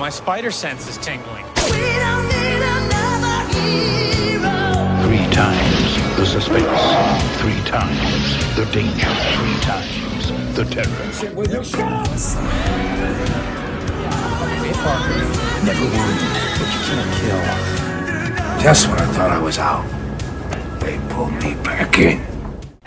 my spider sense is tingling. Three times the suspense. Three times the danger. Three times the terror. Never wounded, but you can't kill. Just when I thought I was out, they pulled me back in.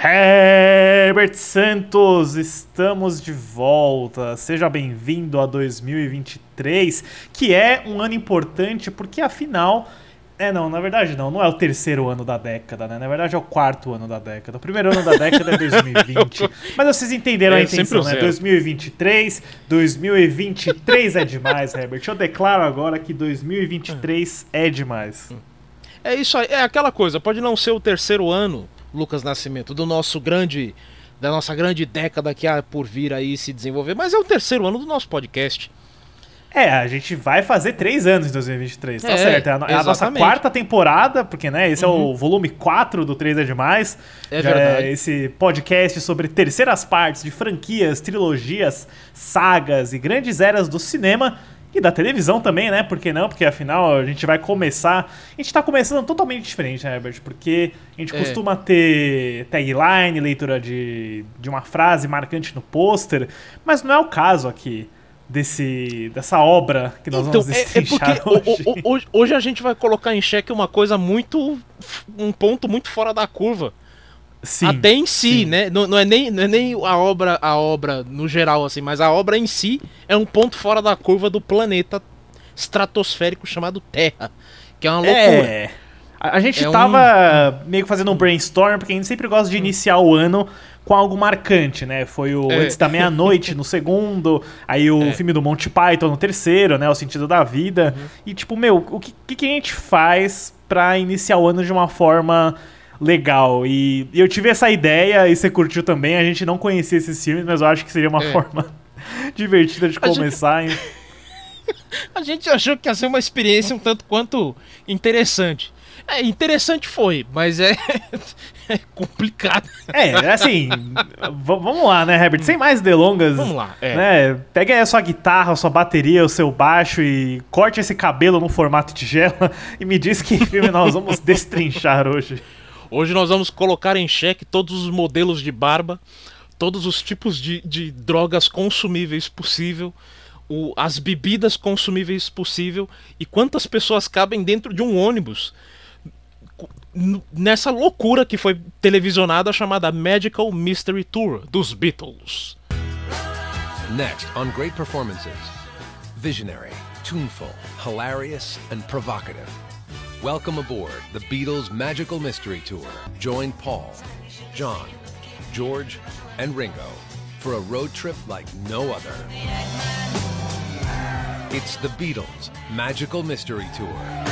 Herbert Santos, estamos de volta. Seja bem-vindo a 2023, que é um ano importante porque afinal. É, não, na verdade não, não é o terceiro ano da década, né? Na verdade é o quarto ano da década. O primeiro ano da década é 2020. Mas vocês entenderam É, a intenção, né? zero. 2023, 2023 é demais, Herbert. Eu declaro agora que 2023 é demais. É isso aí, é aquela coisa, pode não ser o terceiro ano, Lucas Nascimento, do nosso grande. Da nossa grande década que há por vir aí se desenvolver, mas é o terceiro ano do nosso podcast. É, a gente vai fazer três anos em 2023, tá É, certo? É a, é a nossa. Uhum. quarta temporada, porque, né, esse é o volume 4 do 3 é Demais. É Já verdade. esse podcast sobre terceiras partes de franquias, trilogias, sagas e grandes eras do cinema e da televisão também, né? Por que não? Porque afinal a gente vai começar. A gente tá começando totalmente diferente, né, Herbert? Porque a gente É. costuma ter tagline, leitura de, de uma frase marcante no pôster, mas não é o caso aqui. Desse, dessa obra que nós Então, vamos é, é destrinchar porque hoje. o- o- hoje, hoje a gente vai colocar em xeque uma coisa muito. um ponto muito fora da curva. Sim, Até em si, sim. né? Não, não é nem, não é nem a obra a obra no geral, assim, mas a obra em si é um ponto fora da curva do planeta estratosférico chamado Terra. Que é uma loucura. É. A, a gente É um- tava meio que fazendo um brainstorm, porque a gente sempre gosta de iniciar o ano com algo marcante, né? Foi o É. Antes da Meia-Noite no segundo, aí o É. filme do Monty Python no terceiro, né? O Sentido da Vida. Uhum. E tipo, meu, o que, que que a gente faz pra iniciar o ano de uma forma legal? E, eu tive essa ideia, e você curtiu também, a gente não conhecia esses filmes, mas eu acho que seria uma É. forma divertida de gente- começar. hein? A gente achou que ia ser uma experiência um tanto quanto interessante. É, interessante foi, mas é, é complicado. É, assim, vamos lá, né, Herbert? Sem mais delongas. Vamos lá, é. Né, pega aí a sua guitarra, a sua bateria, o seu baixo e corte esse cabelo no formato tigela e me diz que filme nós vamos destrinchar hoje. Hoje nós vamos colocar em xeque todos os modelos de barba, todos os tipos de, de drogas consumíveis possível, o- as bebidas consumíveis possível e quantas pessoas cabem dentro de um ônibus nessa loucura que foi televisionada chamada Magical Mystery Tour dos Beatles. Next on Great Performances Visionary, tuneful, hilarious, and provocative. Welcome aboard the Beatles Magical Mystery Tour. Join Paul, John, George, and Ringo for a road trip like no other. It's the Beatles Magical Mystery Tour.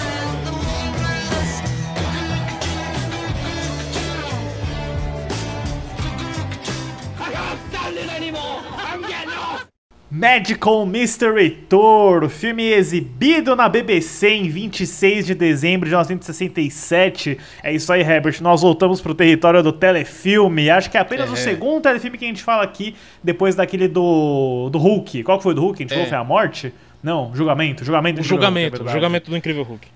Magical Mystery Tour, o filme exibido na BBC em 26 de dezembro de 1967. É isso aí, Herbert. Nós voltamos pro território do telefilme. Acho que é apenas o É. segundo telefilme que a gente fala aqui depois daquele do, do Hulk. Qual que foi o do Hulk? A gente É. falou foi a morte? Não, julgamento. Julgamento O do Incrível Hulk, é julgamento, o julgamento do Incrível Hulk.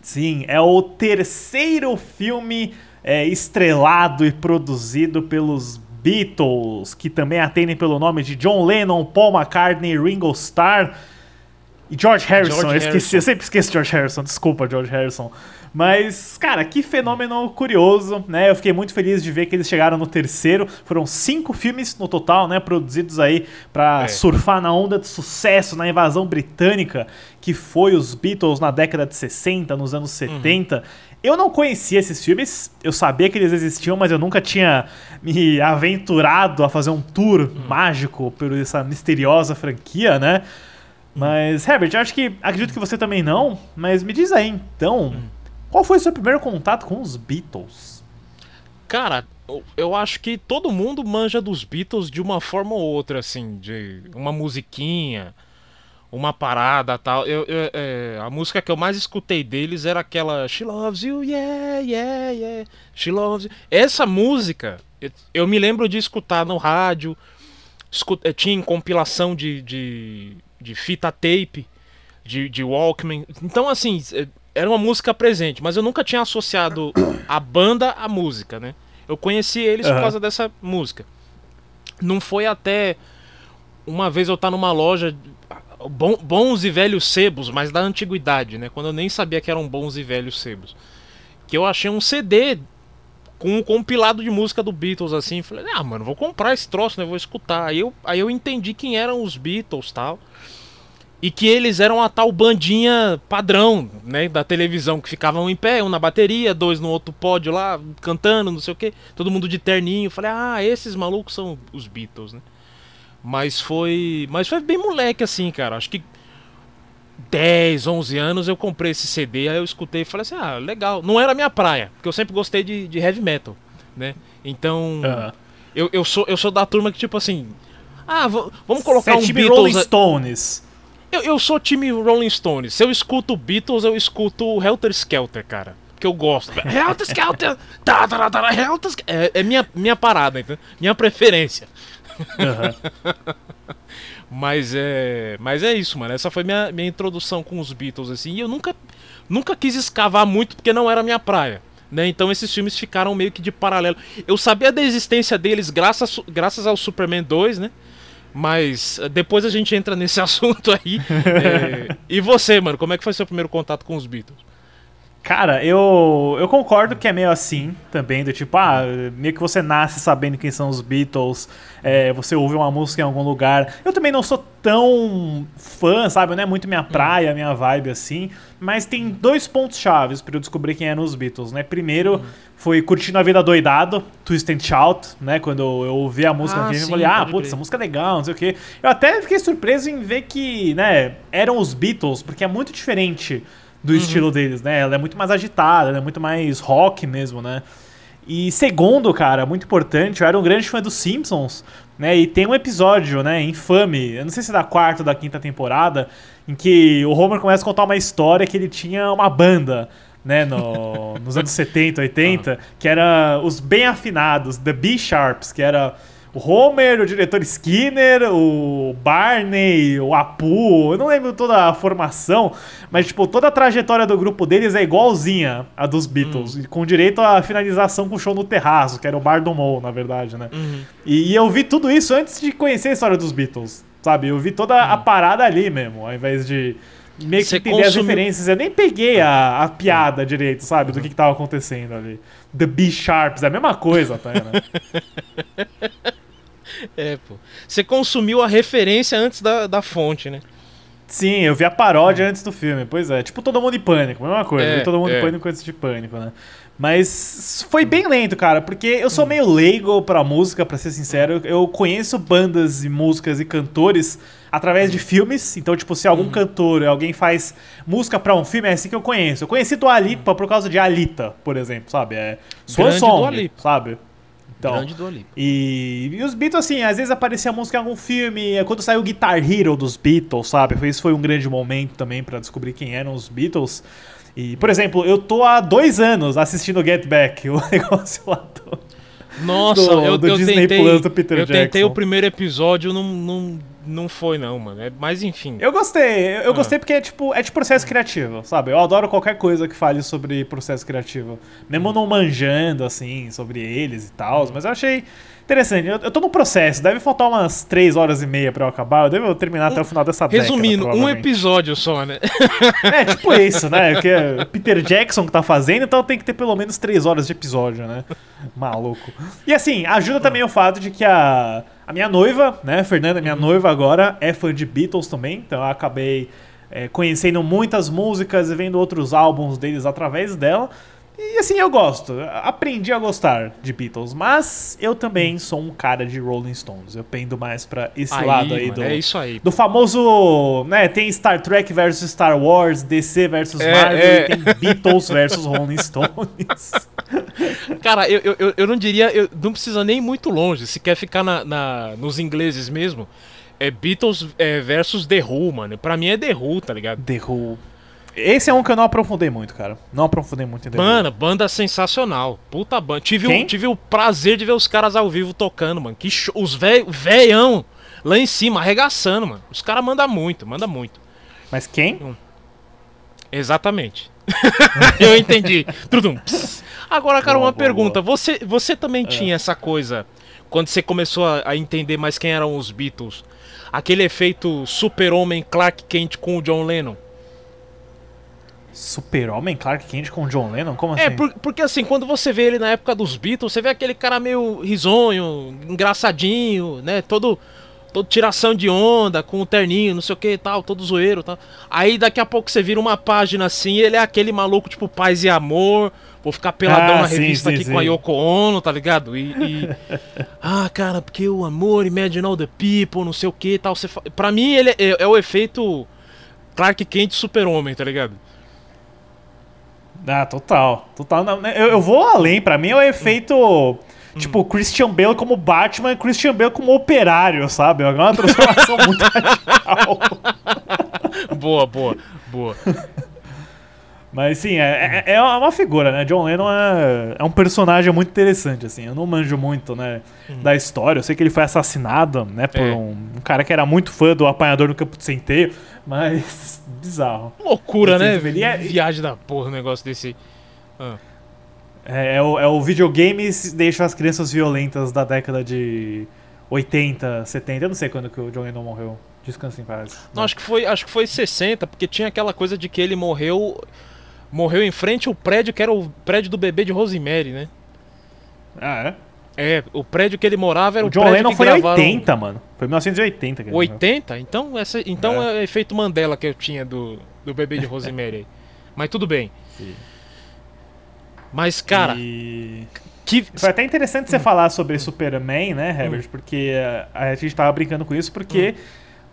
Sim, é o terceiro filme é, estrelado e produzido pelos Beatles, que também atendem pelo nome de John Lennon, Paul McCartney, Ringo Starr e George Harrison. George eu, esqueci, Harrison. eu sempre esqueço George Harrison, desculpa, George Harrison. Mas, cara, que fenômeno curioso, né? Eu fiquei muito feliz de ver que eles chegaram no terceiro. Foram cinco filmes no total, né? Produzidos aí pra É. surfar na onda de sucesso na invasão britânica, que foi os Beatles na década de 60, nos anos 70. Eu não conhecia esses filmes, eu sabia que eles existiam, mas eu nunca tinha me aventurado a fazer um tour mágico por essa misteriosa franquia, né? Mas, Herbert, eu acho que. Acredito que você também não, mas me diz aí então. Qual foi o seu primeiro contato com os Beatles? Cara, eu- eu acho que todo mundo manja dos Beatles de uma forma ou outra, assim, de uma musiquinha, uma parada tal. Eu, eu- é, a música que eu mais escutei deles era aquela She Loves You, yeah, yeah, yeah, She Loves You. Essa música, eu, eu me lembro de escutar no rádio, eh, tinha em compilação de, de, de fita tape. de, de Walkman. Então, assim, é, era uma música presente, mas eu nunca tinha associado a banda à música, né? Eu conheci eles por Aham. causa dessa música. Não foi até uma vez eu estar numa loja bom- bons e velhos sebos, mas da antiguidade, né? Quando eu nem sabia que eram bons e velhos sebos. Que eu achei um CD com um compilado de música do Beatles assim, falei: "Ah, mano, vou comprar esse troço, né? Vou escutar". Aí eu, aí eu entendi quem eram os Beatles, tal. E que eles eram a tal bandinha padrão, né, da televisão, que ficavam em pé, um na bateria, dois no outro pódio lá, cantando, não sei o que, todo mundo de terninho. Falei, ah, esses malucos são os Beatles, né? Mas foi. Mas foi bem moleque assim, cara. Acho que 10, 11 anos eu comprei esse CD, aí eu escutei e falei assim, ah, legal. Não era a minha praia, porque eu sempre gostei de, de heavy metal, né? Então. Aham. Eu, eu, sou, eu sou da turma que, tipo assim. Ah, vamos colocar Você é um time Beatles. Rolling Stones. eu, eu sou time Rolling Stones. Se eu escuto Beatles, eu escuto Helter Skelter, cara. Que eu gosto. Helter Skelter! Helter Skelter. É, é minha, minha parada, entendeu? Minha preferência. Aham. Mas é. Mas é isso, mano. Essa foi minha, minha introdução com os Beatles, assim. E eu nunca, nunca quis escavar muito porque não era minha praia. Né? Então esses filmes ficaram meio que de paralelo. Eu sabia da existência deles graças, graças ao Superman 2, né? Mas eh, depois a gente entra nesse assunto aí. É, E você, mano, como é que foi seu primeiro contato com os Beatles? Cara, eu, eu concordo que é meio assim também, do tipo, ah, meio que você nasce sabendo quem são os Beatles, é, você ouve uma música em algum lugar. Eu também não sou tão fã, sabe? Não é muito minha praia, minha vibe assim, mas tem dois pontos chaves pra eu descobrir quem eram os Beatles, né? Primeiro foi curtindo a vida doidado, Twist and Shout, né? Quando eu ouvi a música Ah, no filme, eu falei, ah, putz, essa música é legal, não sei o quê. Eu até fiquei surpreso em ver que, né, eram os Beatles, porque é muito diferente do Uhum. estilo deles, né? Ela é muito mais agitada, ela é muito mais rock mesmo, né? E segundo, cara, muito importante, eu era um grande fã dos Simpsons, né? E tem um episódio, né, infame, eu não sei se é da quarta ou da quinta temporada, em que o Homer começa a contar uma história que ele tinha uma banda, né, no- nos anos 70, 80, que era os bem afinados, The B-Sharps, que era Homer, o diretor Skinner, o Barney, o Apu, eu não lembro toda a formação, mas tipo, toda a trajetória do grupo deles é igualzinha a dos Beatles, e com direito à finalização com o show no terraço, que era o Bar do Mole, na verdade, né? E, e eu vi tudo isso antes de conhecer a história dos Beatles, sabe? Eu vi toda a parada ali mesmo, ao invés de meio que Você entender as consumiu- referências. Eu nem peguei a, a piada direito, sabe? Do que, que tava acontecendo ali. The B-Sharps, é a mesma coisa, tá? Né? É, pô. Você consumiu a referência antes da, da fonte, né? Sim, eu vi a paródia antes do filme, pois é. Tipo Todo Mundo em Pânico, mesma coisa. É, Todo Mundo é. em Pânico antes de Pânico, né? Mas foi bem lento, cara, porque eu sou meio leigo pra música, pra ser sincero. Eu conheço bandas e músicas e cantores através de filmes. Então, tipo, se algum cantor, alguém faz música pra um filme, é assim que eu conheço. Eu conheci Dua Lipa por causa de Alita, por exemplo, sabe? É Swan Song, sabe? Então, Grande do Lipa. e, e os Beatles, assim, às vezes aparecia música em algum filme. é Quando saiu o Guitar Hero dos Beatles, sabe? Isso foi um grande momento também pra descobrir quem eram os Beatles. E, por exemplo, eu tô há dois anos assistindo Get Back, o negócio lá do... Nossa, do- eu, do eu Disney tentei. Plus do Peter eu tentei Jackson. o primeiro episódio, não, não, não foi, não, mano. É, mas enfim. Eu gostei, eu, Ah. gostei porque é tipo, é de processo criativo, sabe? Eu adoro qualquer coisa que fale sobre processo criativo. Mesmo não manjando, assim, sobre eles e tal, mas eu achei interessante. Eu, eu tô no processo, deve faltar umas 3 horas e meia pra eu acabar, eu devo terminar até o final dessa década. Resumindo, um provavelmente. episódio só, né? É, tipo isso, né? Que é Peter Jackson que tá fazendo, então tem que ter pelo menos três horas de episódio, né? Maluco. E assim, ajuda também o fato de que a, a minha noiva, né, Fernanda, minha noiva agora, é fã de Beatles também, então eu acabei é, conhecendo muitas músicas e vendo outros álbuns deles através dela. E assim, eu gosto. Aprendi a gostar de Beatles, mas eu também sou um cara de Rolling Stones. Eu pendo mais pra esse lado aí mano, do, É isso aí. do famoso, né, tem Star Trek versus Star Wars, DC versus É, Marvel, é. e tem Beatles versus Rolling Stones. Cara, eu, eu- eu, eu não diria, eu não precisa nem ir muito longe. Se quer ficar na, na- nos ingleses mesmo, é Beatles é, versus The Who, mano. Pra mim é The Who, tá ligado? The Who. Esse é um que eu não aprofundei muito, cara. Não aprofundei muito em The Who. Mano, banda sensacional. Puta banda. Tive, Quem? o, tive o prazer de ver os caras ao vivo tocando, mano. Que show. Os velho, velhão lá em cima, arregaçando, mano. Os caras mandam muito, mandam muito. Mas quem? Exatamente. eu entendi. Tudum. Pss. Agora, cara, Boa, uma boa, pergunta. Você, você também É. tinha essa coisa, quando você começou a, a entender mais quem eram os Beatles, aquele efeito super-homem Clark Kent com o John Lennon? Super-Homem Clark Kent com John Lennon? Como assim? É, por- porque assim, quando você vê ele na época dos Beatles, você vê aquele cara meio risonho, engraçadinho, né? Todo, todo tiração de onda, com o terninho, não sei o que e tal, todo zoeiro tal. Aí daqui a pouco você vira uma página assim ele é aquele maluco tipo paz e amor. Vou ficar peladão Ah, na revista sim, aqui sim. com a Yoko Ono, tá ligado? E. e- ah, cara, porque o amor, imagine all the people, não sei o que e tal. Você fa... Pra mim, ele é, é o efeito Clark Kent super-homem, tá ligado? Ah, total. Total. Não, né, eu, eu vou além. Pra mim é o efeito. Tipo, Christian Bale como Batman e Christian Bale como operário, sabe? É uma transformação muito radical. boa, boa, boa. Mas sim, é, é, é uma figura, né? John Lennon é, é um personagem muito interessante, assim. Eu não manjo muito, né, da história. Eu sei que ele foi assassinado, né, por É. um, um cara que era muito fã do apanhador no campo de centeio, mas bizarro. Loucura, Esse né? ele é- Viagem da porra, um negócio desse. É, é o, é o videogames deixa as crianças violentas da década de 80, 70. Eu não sei quando que o John Lennon morreu. Descansa em paz. Não, acho que foi, acho que foi 60, porque tinha aquela coisa de que ele morreu morreu em frente ao prédio que era o prédio do bebê de Rosemary, né? Ah, é? É, o prédio que ele morava era o, O John prédio Lennon que foi gravaram... 80, mano. Foi 1980 que ele morreu. 80? Então, essa, então é. o efeito Mandela que eu tinha do, do bebê de Rosemary. Mas tudo bem. Sim. Mas, cara, E... que. Foi até interessante você falar sobre Superman, né, Herbert? Porque eh, a gente tava brincando com isso, porque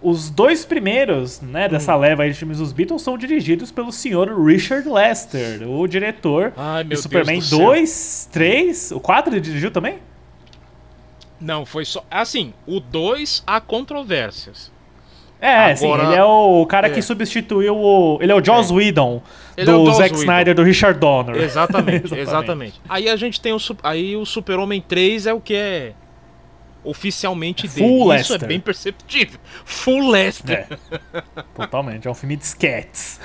os dois primeiros, né, dessa leva aí de filmes dos Beatles são dirigidos pelo senhor Richard Lester, o diretor Ai, de Superman Deus do céu. 2, 3, o 4 ele dirigiu também? Não, foi só. Assim, o 2 há controvérsias. É, sim, Agora- ele é o cara é. que substituiu o... Ele é o Joss Whedon, Ele é do o Joss Zack Whedon. Snyder, do Richard Donner. Exatamente, exatamente. Aí a gente tem o aí o Super-Homem 3 é o que é oficialmente dele. Full Isso Lester. é bem perceptível. Full Lester. É, totalmente, é um filme de sketches.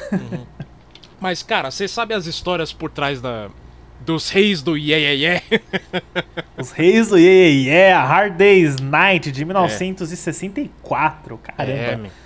Mas cara, você sabe as histórias por trás da dos reis do Yeah Yeah Yeah? Os Reis do Yeah Yeah Yeah, A Hard Day's Night, de 1964, caramba. É.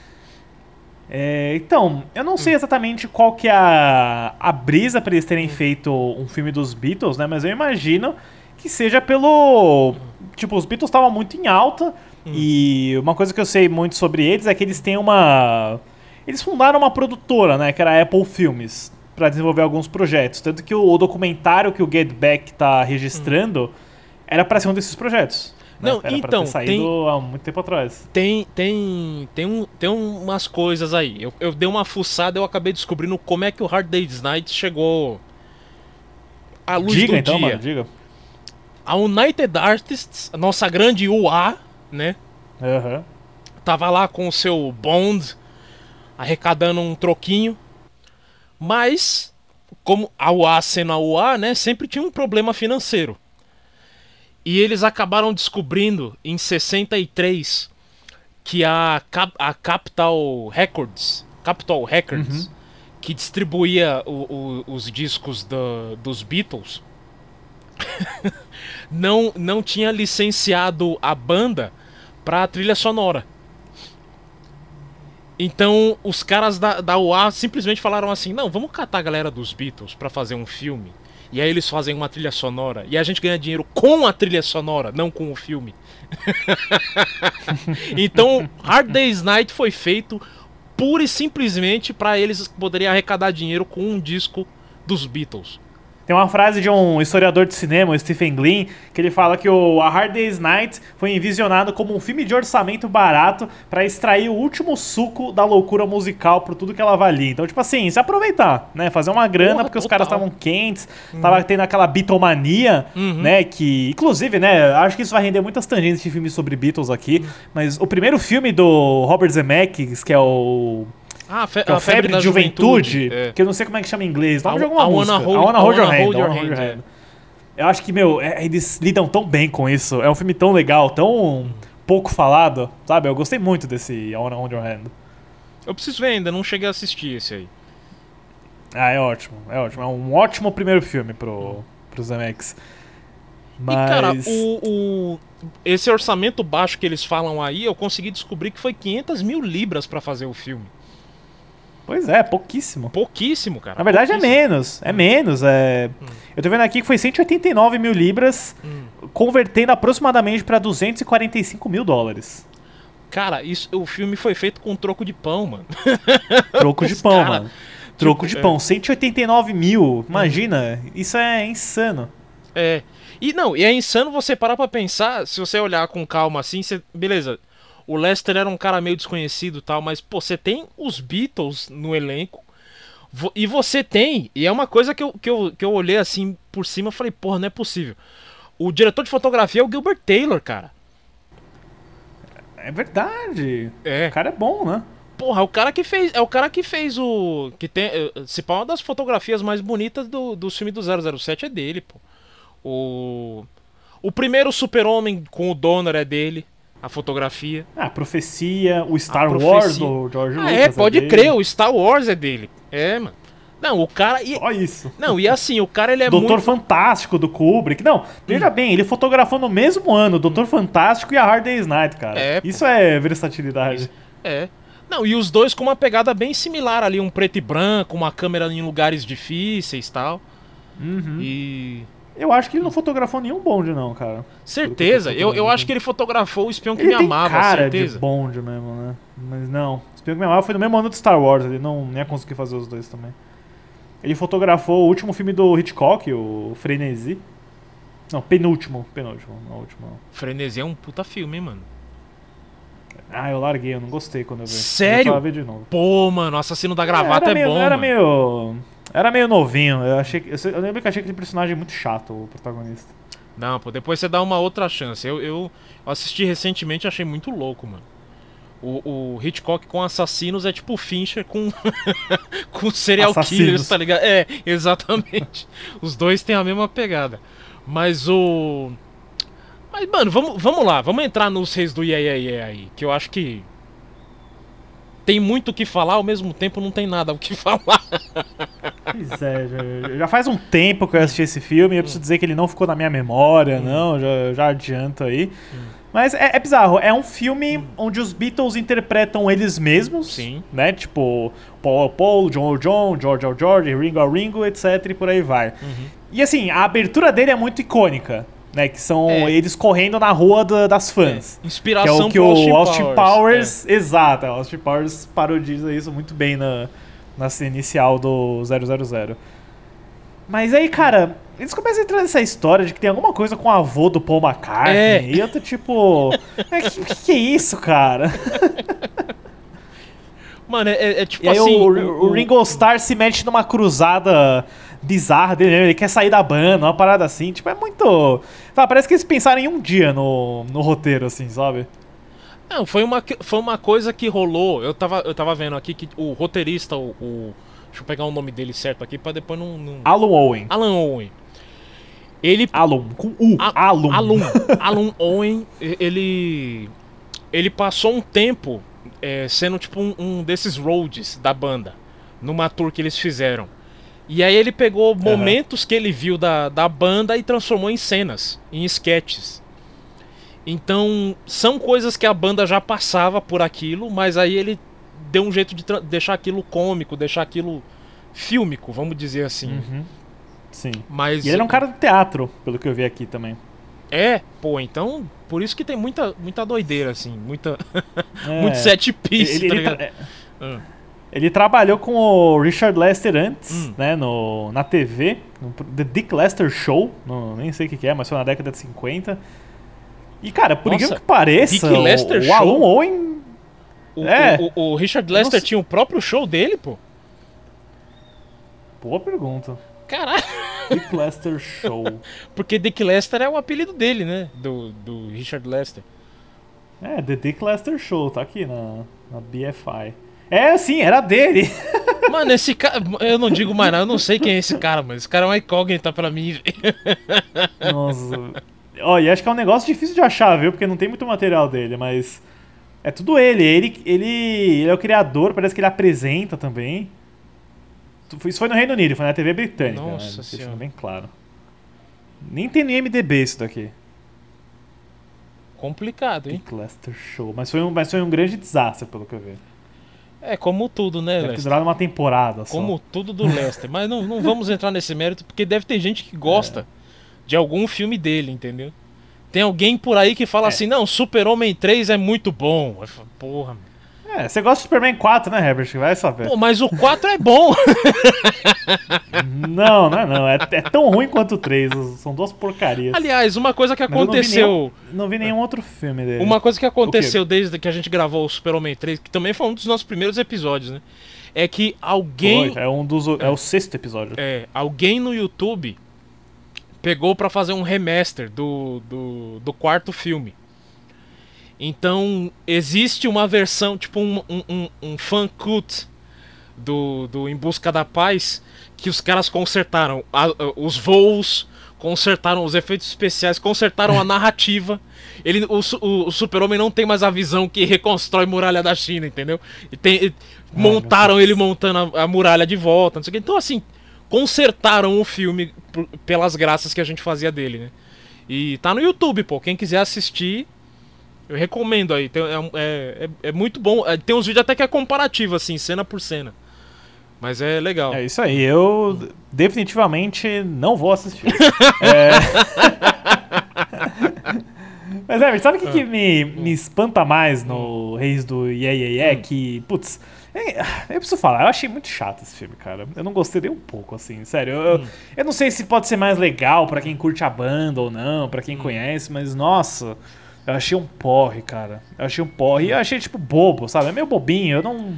É, então, eu não sei exatamente qual que é a, a brisa pra eles terem feito um filme dos Beatles, né? Mas eu imagino que seja pelo... Tipo, os Beatles estavam muito em alta e uma coisa que eu sei muito sobre eles é que eles têm uma... Eles fundaram uma produtora, né? Que era a Apple Filmes, pra desenvolver alguns projetos. Tanto que o, documentário que o Get Back tá registrando era pra ser um desses projetos. né? Não, era pra então, ter saído há muito tempo atrás. Tem tem tem um, tem umas coisas aí. Eu, eu dei uma fuçada, eu acabei descobrindo como é que o Hard Day's Night chegou à luz diga do então, dia. mano, diga. A United Artists, a nossa grande UA, né? Aham. tava lá com o seu Bond arrecadando um troquinho. Mas, como a UA sendo a UA, né, sempre tinha um problema financeiro. E eles acabaram descobrindo em 63 que a, Cap- a Capital Records, Capital Records, que distribuía o- o- os discos da- dos Beatles, não, não tinha licenciado a banda pra trilha sonora. Então os caras da, da UA simplesmente falaram assim: não, vamos catar a galera dos Beatles pra fazer um filme. E aí eles fazem uma trilha sonora. E a gente ganha dinheiro com a trilha sonora, não com o filme. então Hard Day's Night foi feito pura e simplesmente pra eles poderem arrecadar dinheiro com um disco dos Beatles. Tem uma frase de um historiador de cinema, o Stephen Glean, que ele fala que o A Hard Day's Night foi envisionado como um filme de orçamento barato pra extrair o último suco da loucura musical por tudo que ela valia. Então, tipo assim, se aproveitar, né? Fazer uma grana Porra, porque os total. caras estavam quentes, tava tendo aquela Beatlemania, né? Que, inclusive, né? Acho que isso vai render muitas tangentes de filmes sobre Beatles aqui, mas o primeiro filme do Robert Zemeckis, que é o Ah, a, fe é a febre, da juventude. é. que eu não sei como é que chama em inglês, nome I de alguma I música. hold- I wanna hold your wanna hand. hold I your wanna hold your hand, hand. Eu acho que, meu, é- eles lidam tão bem com isso. É um filme tão legal, tão pouco falado, sabe? Eu gostei muito desse I wanna hold your hand. Eu preciso ver ainda, não cheguei a assistir esse aí. Ah, é ótimo, é ótimo. É um ótimo primeiro filme pro, pro Zemeckis. Mas... E cara, o, o- esse orçamento baixo que eles falam aí, eu consegui descobrir que foi 500 mil libras pra fazer o filme. Pois é, pouquíssimo. Pouquíssimo, cara. Na verdade é menos, é menos. É... Eu tô vendo aqui que foi 189 mil libras, convertendo aproximadamente pra 245 mil dólares. Cara, isso, o filme foi feito com troco de pão, mano. Troco de pão, cara, mano. Troco tipo, de é. pão, 189 mil. Imagina, isso é insano. É. E não, e é insano você parar pra pensar, se você olhar com calma assim, você, beleza. O Lester era um cara meio desconhecido e tal, mas pô, você tem os Beatles no elenco. E você tem, e é uma coisa que eu, que eu, que eu olhei assim por cima e falei, porra, não é possível. O diretor de fotografia é o Gilbert Taylor, cara. É verdade. É. O cara é bom, né? Porra, é o cara que fez. É o cara que fez o. Que tem. eh, Se pá, uma das fotografias mais bonitas do, do filme do 007 é dele, pô. O. O primeiro Super-Homem com o Donner é dele. A fotografia. Ah, a profecia, o Star A Wars profecia. do George Ah, Lucas. é, pode dele. crer, o Star Wars é dele. É, mano. Não, o cara. E, Só isso. não, e assim, o cara ele é Doutor muito. Hum. Fantástico do Kubrick. Não, veja bem, ele fotografou no mesmo ano Doutor Fantástico e a Hard Day's Night, cara. É, pô. Isso é versatilidade. É. Não, e os dois com uma pegada bem similar ali, um preto e branco, uma câmera em lugares difíceis tal. Uhum. E. Eu acho que ele não fotografou nenhum bonde, não, cara. Certeza, eu eu, acho que ele fotografou o espião que Ele me tem amava, cara certeza. de bonde mesmo, né? Mas não. O Espião que me amava foi no mesmo ano do Star Wars, ele não ia conseguir fazer os dois também. Ele fotografou o último filme do Hitchcock, o Frenesi. Não, penúltimo. Penúltimo, não o último não. Frenesi é um puta filme, hein, mano. Ah, eu larguei, eu não gostei quando eu vi. Sério? Eu de novo. Pô, mano, o assassino da gravata era é meio, bom, Era mano. meio... Era meio novinho, eu achei que- eu, eu lembro que achei aquele personagem muito chato, o protagonista. Não, pô, depois você dá uma outra chance. Eu, eu assisti recentemente e achei muito louco, mano. O, o Hitchcock com assassinos é tipo o Fincher com, com serial Assassinos. killers, tá ligado? É, exatamente. Os dois têm a mesma pegada. Mas o. Mas, mano, vamos, vamos lá, vamos entrar nos reis do Yeah, yeah, yeah aí, que eu acho que. Tem muito o que falar, ao mesmo tempo não tem nada o que falar. Pois é, já, já faz um tempo que eu assisti esse filme eu preciso dizer que ele não ficou na minha memória, não, já, já adianto aí. Mas é, é bizarro, é um filme onde os Beatles interpretam eles mesmos, Sim. né? Tipo, Paul Paul, John John, George ao George, Ringo ao Ringo, etc. e por aí vai. E assim, a abertura dele é muito icônica, né? Que são É. eles correndo na rua da- das fãs. Que é Inspiração o que o Austin Powers. É. Exato, o Austin Powers parodiza isso muito bem na, na cena inicial do 000. Mas aí, cara, eles começam a entrar nessa história de que tem alguma coisa com o avô do Paul McCartney. É. E eu tô tipo. O que, que, que é isso, cara? Mano, é, é- é tipo E aí assim. o, o, Ringo Starr se mete numa cruzada bizarra dele, ele quer sair da banda, uma parada assim. Tipo, é muito. Tá, parece que eles pensaram em um dia no, no roteiro, assim, sabe? Não, foi uma, foi uma coisa que rolou. Eu tava, eu tava vendo aqui que o roteirista, o. o- deixa eu pegar o nome dele certo aqui pra depois não. não... Alan Owen. Alan Owen. Ele. Alan, com U. A- Alan. Alan, Alan Owen, ele. Ele passou um tempo é, sendo tipo um, um desses roads da banda. Numa tour que eles fizeram. E aí ele pegou momentos que ele viu da, da banda e transformou em cenas, em sketches. Então, são coisas que a banda já passava por aquilo, mas aí ele deu um jeito de deixar aquilo cômico, deixar aquilo fílmico, vamos dizer assim. Uhum. Sim. Mas E ele é um cara de teatro, pelo que eu vi aqui também. É, pô, então, por isso que tem muita muita doideira assim, muita É. muito set piece, Ele, tá ele ligado? tra- é. Ah. Ele trabalhou com o Richard Lester antes, Hum. né, no, na TV, no The Dick Lester Show, no- nem sei o que, que é, mas foi na década de 50. E, cara, por Nossa, incrível que pareça, Dick Lester o, o Show? Alan Owen... O, É. o, o- o Richard Lester tinha o próprio show dele, pô. Boa pergunta. Caralho. Dick Lester Show. Porque Dick Lester é o apelido dele, né? Do, do Richard Lester. É, The Dick Lester Show, tá aqui na, na BFI. É, sim, era dele. Mano, esse cara. Eu não digo mais nada, eu não sei quem é esse cara, mas esse cara é uma incógnita pra mim. Nossa. Ó, e acho que é um negócio difícil de achar, viu? Porque não tem muito material dele, mas. É tudo ele. Ele, ele, ele é o criador, parece que ele apresenta também. Isso foi no Reino Unido, foi na TV britânica. Nossa né? Senhora. ficar bem claro. Nem tem no IMDB isso daqui. Complicado, hein? Big Lester Show. Mas foi, um, mas foi um grande desastre, pelo que eu vi. É como tudo, né, Deve ter Lester? uma temporada só. Como tudo do Lester. Mas não, não vamos entrar nesse mérito, porque deve ter gente que gosta de algum filme dele, entendeu? Tem alguém por aí que fala É. assim, não, Super-Homem 3 é muito bom. Porra, É, você gosta de Superman 4, né, Herbert? Vai saber. pô, mas o 4 é bom. Não, não é não. É, é tão ruim quanto o 3. São duas porcarias. Aliás, uma coisa que Mas eu não vi aconteceu. nenhum- Não vi nenhum outro filme dele. Uma coisa que aconteceu desde que a gente gravou o Super-Homem 3, que também foi um dos nossos primeiros episódios, né? É que alguém. Foi, é um dos. É o sexto episódio. É, alguém no YouTube pegou pra fazer um remaster do, do, do quarto filme. Então, existe uma versão, tipo um, um, um, fan cut do, do Em Busca da Paz, que os caras consertaram a- a- os voos, consertaram os efeitos especiais, consertaram a narrativa. Ele, o, o, o super-homem não tem mais a visão que reconstrói muralha da China, entendeu? E tem, e montaram ele montando a, a muralha de volta, não sei o quê. Então, assim, consertaram o filme por- pelas graças que a gente fazia dele, né? E tá no YouTube, pô. Quem quiser assistir, eu recomendo aí. Tem- é, é- é- é muito bom. É, Tem uns vídeos até que é comparativo, assim, cena por cena. Mas é legal. É isso aí. Eu definitivamente não vou assistir. É... Mas, Herbert, sabe o que, que me, me espanta mais no Reis do Ye Ye Ye? Que, putz, é, eu preciso falar, eu achei muito chato esse filme, cara. Eu não gostei nem um pouco, assim, sério. Eu, eu, eu não sei se pode ser mais legal pra quem curte a banda ou não, pra quem conhece, mas, nossa, eu achei um porre, cara. Eu achei um porre e eu achei, tipo, bobo, sabe? É meio bobinho, eu não...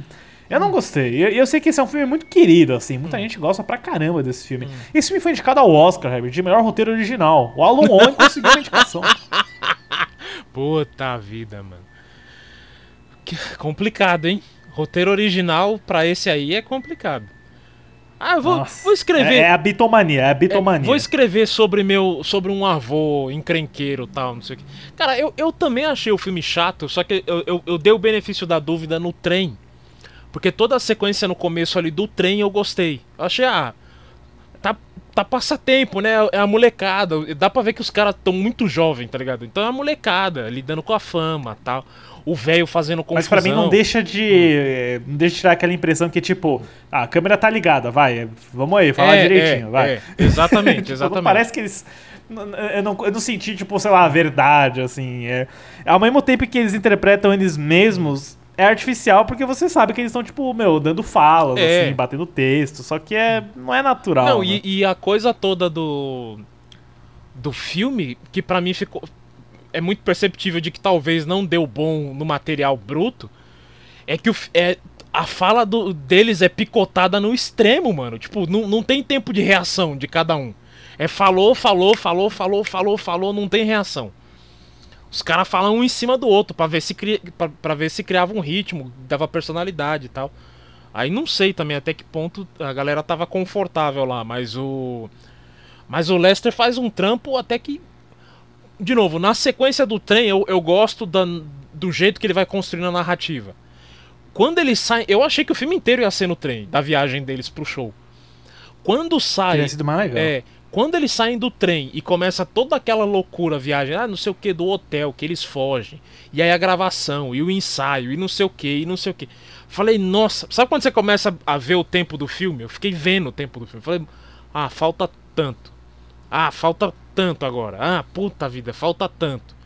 Eu não gostei. E eu, eu sei que esse é um filme muito querido, assim. Muita gente gosta pra caramba desse filme. Esse filme foi indicado ao Oscar, Herbert, de melhor roteiro original. O Alan Wong conseguiu a indicação. Puta vida, mano. Que- complicado, hein? Roteiro original pra esse aí é complicado. Ah, eu vou, Nossa. vou escrever. É, é a bitomania, é a bitomania. Vou escrever sobre meu sobre um avô encrenqueiro e tal, não sei o que. Cara, eu, eu também achei o filme chato, só que eu, eu, eu dei o benefício da dúvida no trem. Porque toda a sequência no começo ali do trem eu gostei. Eu achei, ah, tá, tá passatempo, né? É a molecada. Dá pra ver que os caras tão muito jovens, tá ligado? Então é a molecada, lidando com a fama tal. O velho fazendo confusão. Mas pra mim não deixa de. Não deixa de tirar aquela impressão que, tipo, ah, a câmera tá ligada, vai. Vamos aí, falar É, direitinho, é, vai. é, exatamente, Tipo, exatamente. Parece que eles. Eu não, eu não senti, tipo, sei lá, a verdade, assim. É, ao mesmo tempo que eles interpretam eles mesmos, é artificial porque você sabe que eles estão, tipo, meu, dando falas, É. assim, batendo texto. Só que é, não é natural. Não, né? e, e a coisa toda do do filme, que pra mim ficou é muito perceptível de que talvez não deu bom no material bruto, é que o, é, a fala do, deles é picotada no extremo, mano. Tipo, não, não tem tempo de reação de cada um. É falou, falou, falou, falou, falou, falou, não tem reação. Os caras falam um em cima do outro pra ver se cria, pra, pra ver se criava um ritmo, dava personalidade e tal. Aí não sei também até que ponto a galera tava confortável lá, mas o mas o Lester faz um trampo até que de novo, na sequência do trem eu, eu gosto da, do jeito que ele vai construindo a narrativa. Quando ele sai, eu achei que o filme inteiro ia ser no trem, da viagem deles pro show. Quando sai, Teria sido mais legal. é, quando eles saem do trem e começa toda aquela loucura, viagem, ah, não sei o que, do hotel, que eles fogem, e aí a gravação, e o ensaio, e não sei o que, e não sei o que. Falei, nossa, sabe quando você começa a ver o tempo do filme? Eu fiquei vendo o tempo do filme. Falei, ah, falta tanto. Ah, falta tanto agora. Ah, puta vida, falta tanto.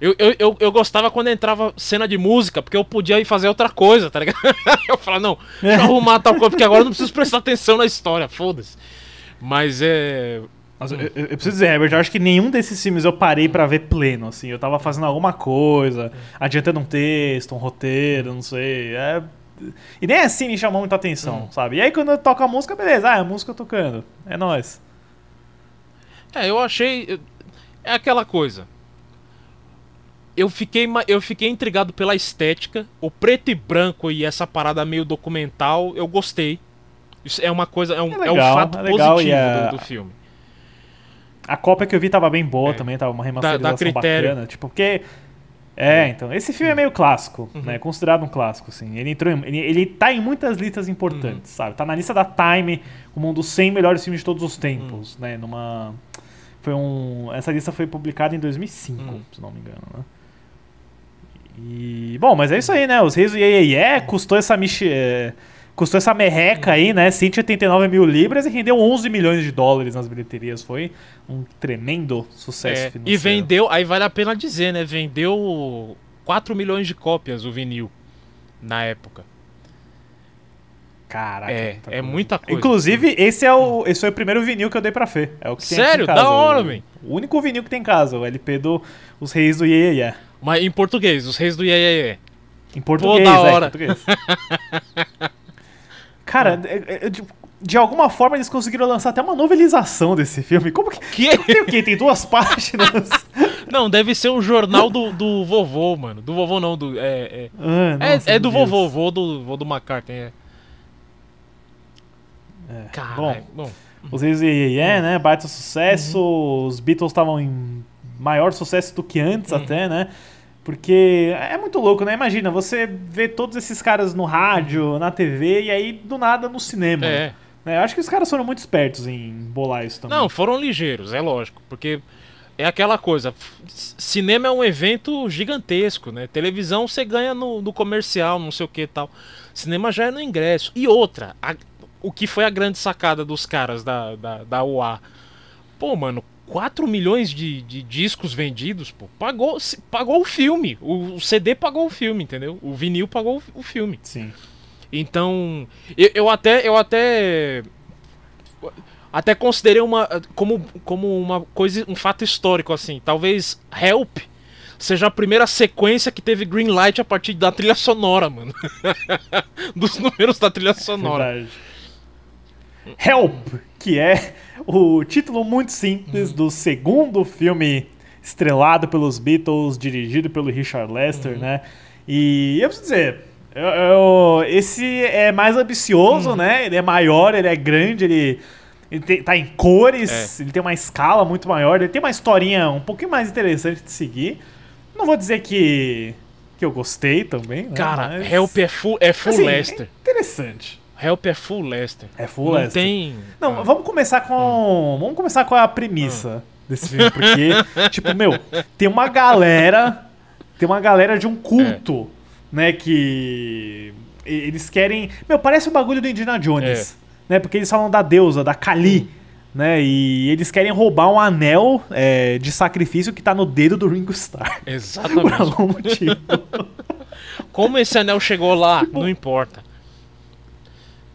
Eu, eu, eu, eu gostava quando entrava cena de música, porque eu podia ir fazer outra coisa, tá ligado? eu falava, não, deixa eu arrumar tal coisa, porque agora eu não preciso prestar atenção na história, foda-se. Mas é. Mas eu, eu- preciso dizer, Herbert, eu acho que nenhum desses filmes eu parei pra ver pleno, assim. Eu tava fazendo alguma coisa, adiantando um texto, um roteiro, não sei. É... E nem assim me chamou muita atenção, sabe? E aí quando eu toco a música, beleza, ah, é a música tocando. É nóis. É, eu achei. É aquela coisa. Eu fiquei, eu fiquei intrigado pela estética. O preto e branco e essa parada meio documental, eu gostei. Isso é uma coisa. É um, É é um legal, fato é legal, positivo a- do, do filme. A cópia que eu vi tava bem boa É. também, tava uma Da- remasterização da Critério. bacana. Tipo, porque. É, então. Esse filme é meio clássico, né? Considerado um clássico, assim. Ele entrou em, ele, ele tá em muitas listas importantes, sabe? Tá na lista da Time como um dos 100 melhores filmes de todos os tempos, né? Numa... Foi um... Essa lista foi publicada em 2005, se não me engano, né? E... Bom, mas é isso aí, né? Os Reis do Iê, Iê custou essa michi... é, Custou essa merreca aí, né? 189 mil libras e rendeu 11 milhões de dólares nas bilheterias. Foi um tremendo sucesso É, financeiro. e vendeu, aí vale a pena dizer, né? Vendeu 4 milhões de cópias o vinil na época. Caraca, É, muita é coisa. muita coisa. Inclusive, esse é o esse foi o primeiro vinil que eu dei pra Fê. É o que tem Sério? em casa, Da hora, o- véi. O único vinil que tem em casa, o LP do Os Reis do Iê, Iê. Mas em português, os reis do Iê, Iê. Em português, da é, em hora. português. Cara, é- é- de, alguma forma eles conseguiram lançar até uma novelização desse filme. Como que... Que? Tem o quê? Tem duas páginas? Não, deve ser o jornal do, do vovô, mano. Do vovô não, do. É, é, Ah, é, nossa, é meu do Deus. vovô, vô do, vô do McCartney. É. É. Caralho. Bom, Bom, Os Reis do Iê, Iê, Iê, né? Baita sucesso. Os Beatles estavam em maior sucesso do que antes até, né? Porque é muito louco, né? Imagina, você vê todos esses caras no rádio, na TV e aí do nada no cinema. é. né? Eu acho que os caras foram muito espertos em bolar isso também. Não, foram ligeiros, é lógico. Porque é aquela coisa. Cinema é um evento gigantesco, né? Televisão você ganha no, no comercial, não sei o que e tal. Cinema já é no ingresso. E outra, a- o que foi a grande sacada dos caras da, da, da UA? Pô, mano, 4 milhões de, de discos vendidos, pô, pagou, pagou o filme. O, o CD pagou o filme, entendeu? O vinil pagou o- o filme. Sim. Então, eu, eu até eu até até considerei uma como como uma coisa, um fato histórico assim. Talvez Help seja a primeira sequência que teve green light a partir da trilha sonora, mano. Dos números da trilha sonora. Verdade. Help, que é o título muito simples do segundo filme estrelado pelos Beatles, dirigido pelo Richard Lester, né? E eu preciso dizer, eu- eu- esse é mais ambicioso, né? Ele é maior, ele é grande, ele, ele tem- tá em cores, ele tem uma escala muito maior, ele tem uma historinha um pouquinho mais interessante de seguir. Não vou dizer que, que eu gostei também, né? Cara, Mas, Help é full é full assim, Lester. É interessante. Help é full Lester. É full Não Lester. tem Não, Ah. vamos começar com. Vamos começar com a premissa desse filme, porque, tipo, meu, tem uma galera. Tem uma galera de um culto, né, que. Eles querem. Meu, parece o bagulho do Indiana Jones. Né? Porque eles falam da deusa, da Kali. Né, e eles querem roubar um anel é, de sacrifício que tá no dedo do Ringo Starr. Por Exatamente. algum motivo. Como esse anel chegou lá, não importa.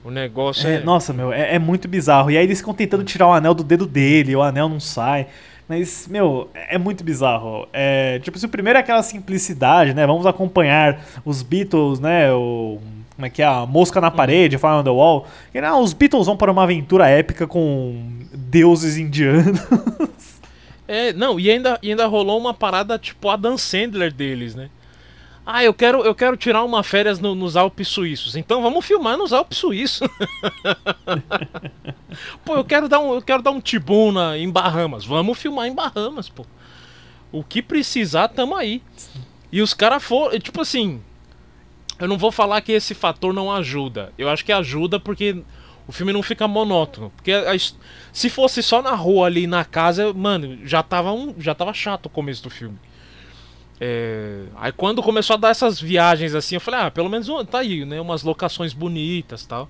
O negócio É, é, nossa, meu, é, é muito bizarro. E aí eles ficam tentando tirar o anel do dedo dele, o anel não sai. Mas, meu, é muito bizarro. É, tipo, se o primeiro é aquela simplicidade, né? Vamos acompanhar os Beatles, né? O, como é que é? A mosca na parede, Fire on the Wall. E, não, os Beatles vão para uma aventura épica com deuses indianos. É, não, e ainda, e ainda rolou uma parada tipo a Dan Sandler deles, né? Ah, eu quero, eu quero tirar uma férias no- nos Alpes Suíços. Então vamos filmar nos Alpes Suíços. pô, eu quero dar um, eu quero dar um tibuna em Bahamas. Vamos filmar em Bahamas, pô. O que precisar, tamo aí. E os caras foram, tipo assim, eu não vou falar que esse fator não ajuda. Eu acho que ajuda porque o filme não fica monótono. Porque a se fosse só na rua ali na casa, mano, já tava, um, já tava chato o começo do filme. É, aí quando começou a dar essas viagens assim, eu falei, ah, pelo menos tá aí, né? Umas locações bonitas e tal.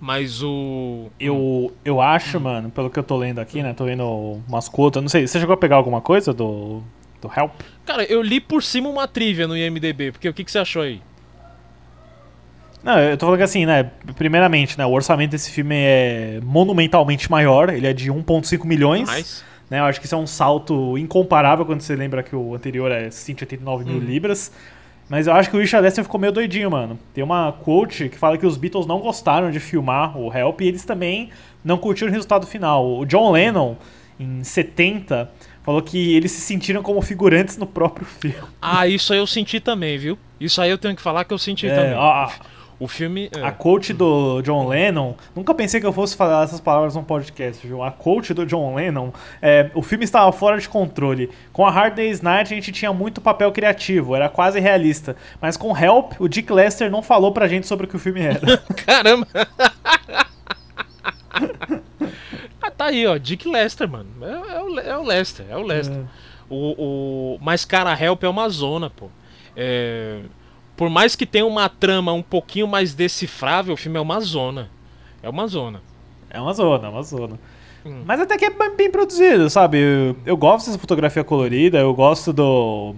Mas o. Eu, eu acho, mano, pelo que eu tô lendo aqui, né? Tô lendo umas cotas. Não sei, você chegou a pegar alguma coisa do, do Help? Cara, eu li por cima uma trivia no IMDB, porque o que, que você achou aí? Não, eu tô falando que assim, né? Primeiramente, né? O orçamento desse filme é monumentalmente maior. Ele é de 1,5 milhões. Né? Eu acho que isso é um salto incomparável quando você lembra que o anterior é 189 mil libras. Mas eu acho que o Richard Lester ficou meio doidinho, mano. Tem uma quote que fala que os Beatles não gostaram de filmar o Help e eles também não curtiram o resultado final. O John Lennon, em 70, falou que eles se sentiram como figurantes no próprio filme. Ah, isso aí eu senti também, viu? Isso aí eu tenho que falar que eu senti É, também. ó. O filme. é. A quote do John Lennon, nunca pensei que eu fosse falar essas palavras num podcast, viu? A quote do John Lennon é: o filme estava fora de controle. Com a Hard Day's Night a gente tinha muito papel criativo, era quase realista. Mas com Help, o Dick Lester não falou pra gente sobre o que o filme era. Caramba! ah, tá aí, ó. Dick Lester, mano. É, é o, é o Lester, é o Lester. O, o... Mas, cara, Help é uma zona, pô. É, Por mais que tenha uma trama um pouquinho mais decifrável, o filme é uma zona. É uma zona. É uma zona, é uma zona. Hum. Mas até que é bem- produzido, sabe? Eu, eu gosto dessa fotografia colorida, eu gosto do.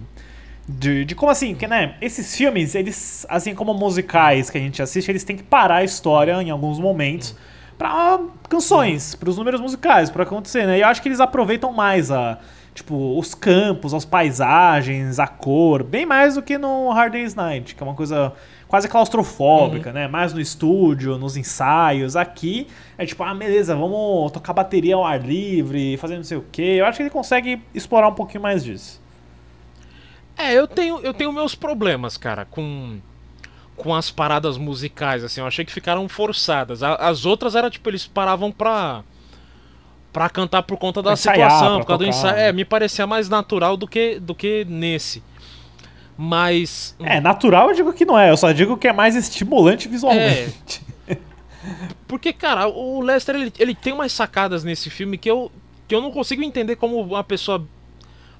De, de como assim, que, né? Esses filmes, eles, assim como musicais que a gente assiste, eles têm que parar a história em alguns momentos pra canções, pros números musicais, pra acontecer, né? E eu acho que eles aproveitam mais a. Tipo, os campos, as paisagens, a cor, bem mais do que no Hard Day's Night, que é uma coisa quase claustrofóbica, né? Mais no estúdio, nos ensaios. Aqui é tipo, ah, beleza, vamos tocar bateria ao ar livre, fazer não sei o quê. Eu acho que ele consegue explorar um pouquinho mais disso. É, eu tenho, eu tenho meus problemas, cara, com com as paradas musicais, assim, eu achei que ficaram forçadas. As outras era tipo, eles paravam pra pra cantar por conta da ensaiar, situação, por causa do tocar, ensaio. né? É, me parecia mais natural do que do que nesse. Mas É, natural eu digo que não é, eu só digo que é mais estimulante visualmente. porque, cara, o Lester ele, ele tem umas sacadas nesse filme que eu que eu não consigo entender como uma pessoa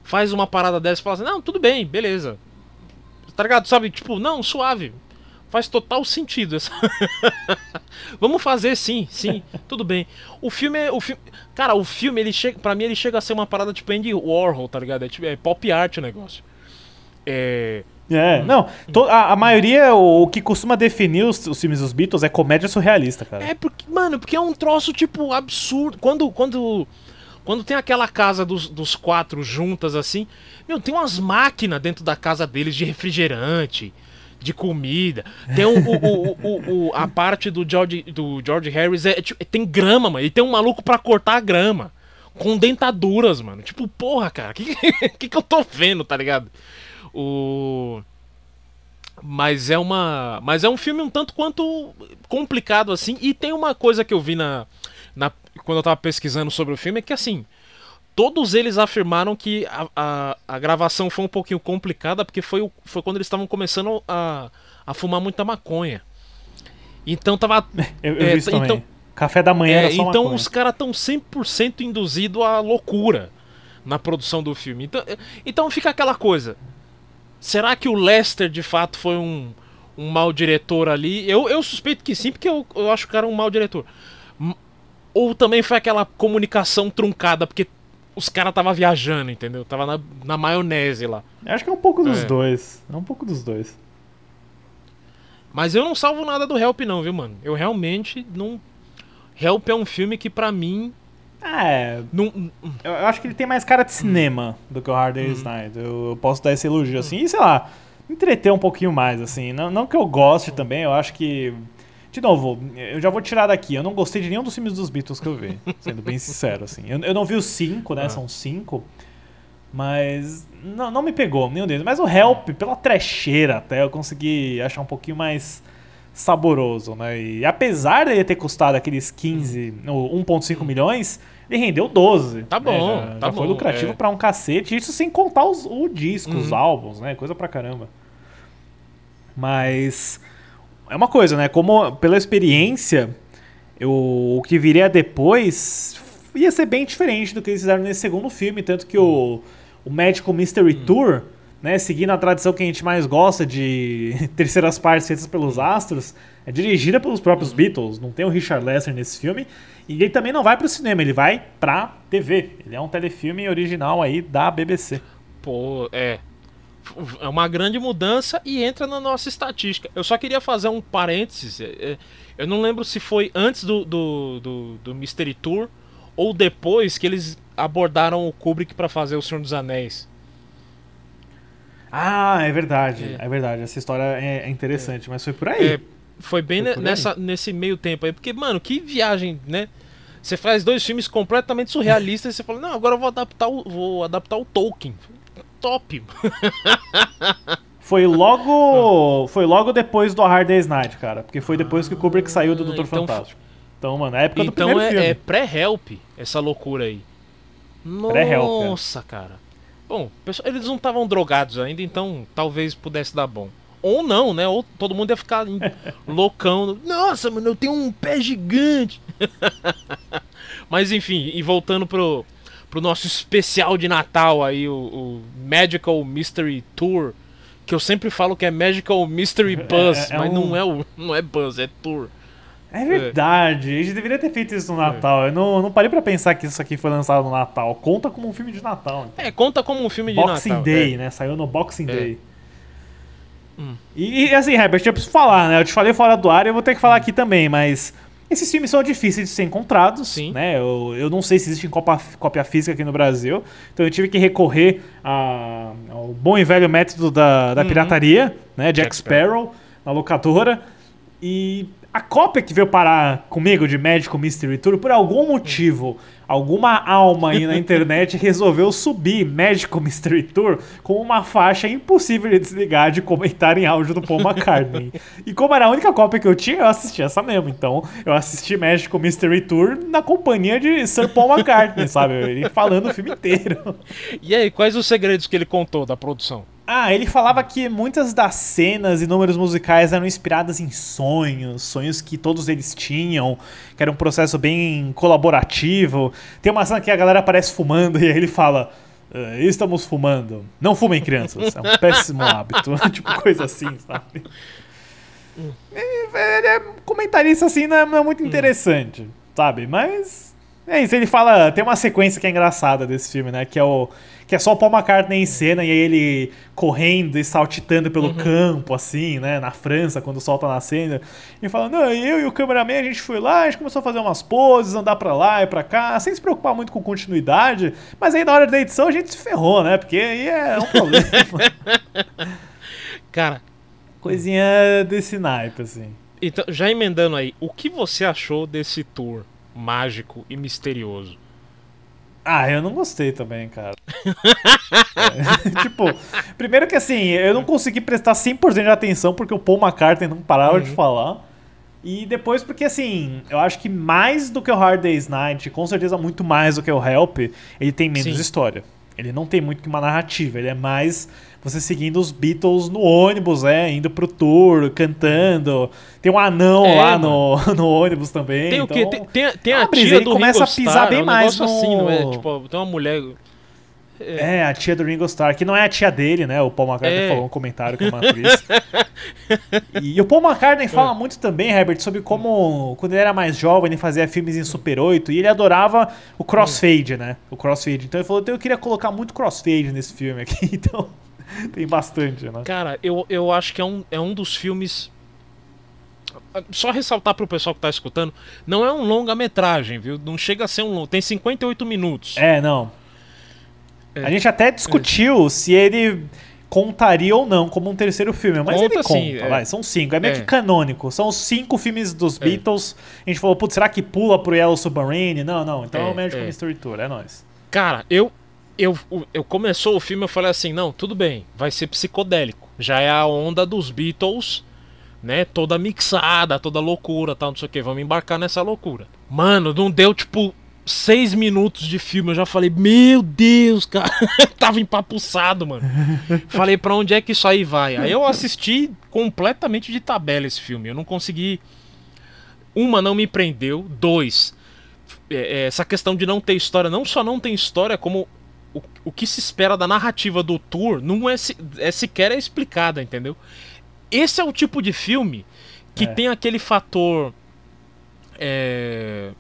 faz uma parada dessa e fala assim: "Não, tudo bem, beleza". Tá ligado? Sabe? Tipo, não, suave. Faz total sentido essa. Vamos fazer sim, sim, tudo bem. O filme é. O filme, cara, o filme, ele chega. Pra mim, ele chega a ser uma parada tipo Andy Warhol, tá ligado? É, tipo, é pop art o negócio. É. É, não, to- a, a maioria, o, o que costuma definir os, os filmes dos Beatles é comédia surrealista, cara. É porque, mano, porque é um troço, tipo, absurdo. Quando. Quando. Quando tem aquela casa dos, dos quatro juntas assim, meu, tem umas máquinas dentro da casa deles de refrigerante, de comida. Tem o, o- o- o- a parte do George, do George Harris, é, tipo, tem grama, mano. E tem um maluco pra cortar a grama. Com dentaduras, mano. Tipo, porra, cara, o que, que, que eu tô vendo, tá ligado? O. Mas é uma. Mas é um filme um tanto quanto complicado, assim. E tem uma coisa que eu vi na. na quando eu tava pesquisando sobre o filme, é que assim. Todos eles afirmaram que a, a, a gravação foi um pouquinho complicada, porque foi, o- foi quando eles estavam começando a, a fumar muita maconha. Então tava. Eu, eu é, vi isso também. então- Café da manhã é, era só então maconha. os caras estão 100% induzidos à loucura na produção do filme. Então, é, então fica aquela coisa. Será que o Lester de fato foi um, um mau diretor ali? Eu, eu suspeito que sim, porque eu, eu acho que o cara um mau diretor. Ou também foi aquela comunicação truncada, porque os caras tava viajando, entendeu? Tava na, na maionese lá. Eu acho que é um pouco dos É. dois. É um pouco dos dois. Mas eu não salvo nada do Help não, viu, mano? Eu realmente não... Help é um filme que pra mim... É, Não, eu, acho que ele tem mais cara de cinema do que o Hard Day's Night. Eu, posso dar esse elogio assim. E sei lá, entreter um pouquinho mais, assim. Não, não que eu goste também, eu acho que. De novo, eu já vou tirar daqui. Eu não gostei de nenhum dos filmes dos Beatles que eu vi, sendo bem sincero, assim. Eu, eu não vi os cinco, né? São cinco. Mas não, não me pegou nenhum deles. Mas o Help, pela trecheira até, eu consegui achar um pouquinho mais saboroso, né? E apesar dele ter custado aqueles 15, ou 1.5 milhões, ele rendeu 12. Tá né? bom, Já, tá já foi bom, lucrativo é. pra um cacete. Isso sem contar os, o disco, os Uhum. álbuns, né? Coisa pra caramba. Mas é uma coisa, né? Como pela experiência, eu, o que viria depois ia ser bem diferente do que eles fizeram nesse segundo filme, tanto que o, o Magical Mystery Tour, né, seguindo a tradição que a gente mais gosta de terceiras partes feitas pelos astros, é dirigida pelos próprios Beatles, não tem o Richard Lester nesse filme, e ele também não vai pro cinema, ele vai pra TV. Ele é um telefilme original aí da BBC. Pô, é. É uma grande mudança e entra na nossa estatística. Eu só queria fazer um parênteses. é, é, Eu não lembro se foi antes do, do, do, do Mystery Tour ou depois que eles abordaram o Kubrick pra fazer O Senhor dos Anéis. Ah, é verdade, é, É. verdade. Essa história é, é interessante, mas foi por aí. É, foi bem Foi aí. nessa, nesse meio tempo aí. Porque, mano, que viagem, né? Você faz dois filmes completamente surrealistas e você fala, não, agora eu vou adaptar o, vou adaptar o Tolkien. Top. Foi logo. Foi logo depois do A Hard Day's Night, cara. Porque foi depois que o Kubrick saiu do Ah, Doutor então Fantástico. Então, mano, é época do Então primeiro é, filme. é pré-help essa loucura aí. Pré-help, é. Nossa, cara. Bom, pessoal, eles não estavam drogados ainda, então talvez pudesse dar bom. Ou não, né? Ou todo mundo ia ficar loucão. Nossa, mano, eu tenho um pé gigante. Mas enfim, e voltando pro, pro nosso especial de Natal aí, o, o Magical Mystery Tour. Que eu sempre falo que é Magical Mystery Buzz, é mas um- não, é o, não é Buzz, é Tour. É verdade, a gente deveria ter feito isso no Natal. Eu não, não parei pra pensar que isso aqui foi lançado no Natal. Conta como um filme de Natal. então. É, conta como um filme de Boxing Natal. Day, é. né? Saiu no Boxing É. Day. E, e, assim, Herbert, eu preciso falar, né? Eu te falei fora do ar e eu vou ter que falar aqui também, mas esses filmes são difíceis de ser encontrados, Sim. né? Eu, eu não sei se existe cópia, cópia física aqui no Brasil, então eu tive que recorrer a- ao bom e velho método da, da pirataria, né? Jack, Uhum. Jack Sparrow, na locadora. E a cópia que veio parar comigo de Magical Mystery Tour, por algum motivo, alguma alma aí na internet resolveu subir Magical Mystery Tour com uma faixa impossível de desligar de comentar em áudio do Paul McCartney. e como era a única cópia que eu tinha, eu assisti essa mesmo. Então, eu assisti Magical Mystery Tour na companhia de Sir Paul McCartney, sabe? Ele falando o filme inteiro. E aí, quais os segredos que ele contou da produção? Ah, ele falava que muitas das cenas e números musicais eram inspiradas em sonhos, sonhos que todos eles tinham, que era um processo bem colaborativo. Tem uma cena que a galera aparece fumando e aí ele fala: "Ah, Estamos fumando. Não fumem, crianças. É um péssimo hábito. tipo, coisa assim, sabe? E, Ele é comentarista assim, não é, não é muito interessante, sabe? Mas. É isso, ele fala. Tem uma sequência que é engraçada desse filme, né? Que é o. Que é só o Paul McCartney em cena e aí ele correndo e saltitando pelo campo, assim, né? Na França, quando o sol tá nascendo. E fala, não, eu e o cameraman, a gente foi lá, a gente começou a fazer umas poses, andar pra lá e pra cá, sem se preocupar muito com continuidade. Mas aí na hora da edição a gente se ferrou, né? Porque aí é um problema. Cara, Coisinha desse naipe, assim. então, já emendando aí, o que você achou desse tour mágico e misterioso? Ah, eu não gostei também, cara. É, tipo, primeiro que assim, eu não consegui prestar 100% de atenção porque o Paul McCartney não parava de falar. E depois porque assim, eu acho que mais do que o Hard Day's Night, com certeza muito mais do que o Help, ele tem menos Sim. história. Ele não tem muito que uma narrativa, ele é mais você seguindo os Beatles no ônibus, é, indo pro tour, cantando. Tem um anão É, lá no, no ônibus também. Tem o então... quê? Tem, tem, tem Ah, a Brisa, tia ele do começa Ringo a pisar Starr, bem é um mais negócio assim, não é? no- Tipo, tem uma mulher... É, a tia do Ringo Starr, que não é a tia dele, né? O Paul McCartney É. falou um comentário que é uma atriz. e, o Paul McCartney fala É. muito também, Herbert, sobre como, quando ele era mais jovem, ele fazia filmes em Super 8 e ele adorava o crossfade, né? O crossfade. Então ele falou, então eu queria colocar muito crossfade nesse filme aqui. Então, tem bastante, né? Cara, eu, eu acho que é um, é um dos filmes... Só ressaltar pro pessoal que tá escutando, não é um longa-metragem, viu? Não chega a ser um longo. Tem 58 minutos. É, não. É. A gente até discutiu se ele contaria ou não como um terceiro filme, mas Conta ele conta, sim, é. vai, são cinco, é meio É. que canônico, são os cinco filmes dos Beatles, a gente falou, putz, será que pula pro Yellow Submarine? Não, não, então é, É, o Magical é. Mystery Tour, é nóis. Cara, eu, eu, eu começou o filme, eu falei assim, não, tudo bem, vai ser psicodélico. Já é a onda dos Beatles, né? Toda mixada, toda loucura, tal, não sei o que. Vamos embarcar nessa loucura. Mano, não deu tipo seis minutos de filme, eu já falei, meu Deus, cara, tava empapuçado, mano. falei, pra onde é que isso aí vai? Aí eu assisti completamente de tabela esse filme. Eu não consegui. Uma, não me prendeu. Dois, é, é, essa questão de não ter história, não só não tem história, como o, o que se espera da narrativa do tour não é, é sequer é explicada, entendeu? Esse é o tipo de filme que É. tem aquele fator. é,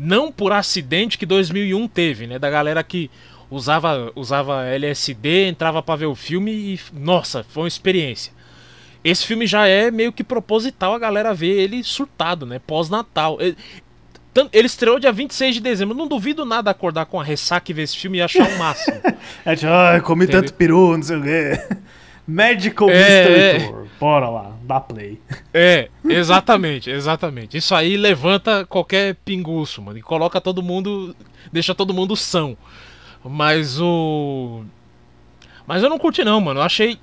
não por acidente que 2001 teve, né? Da galera que usava, usava LSD, entrava pra ver o filme e. Nossa, foi uma experiência. Esse filme já é meio que proposital a galera ver ele surtado, né? Pós-Natal. Ele, ele estreou dia 26 de dezembro. Não duvido nada acordar com a ressaca e ver esse filme e achar o máximo. É tipo, ai, comi Entendeu? tanto peru, não sei o quê. Magical É, Mystery é. Tour, bora lá, dá play. É, exatamente, exatamente. Isso aí levanta qualquer pinguço, mano. E coloca todo mundo. Deixa todo mundo são. Mas o. Mas eu não curti não, mano. Eu achei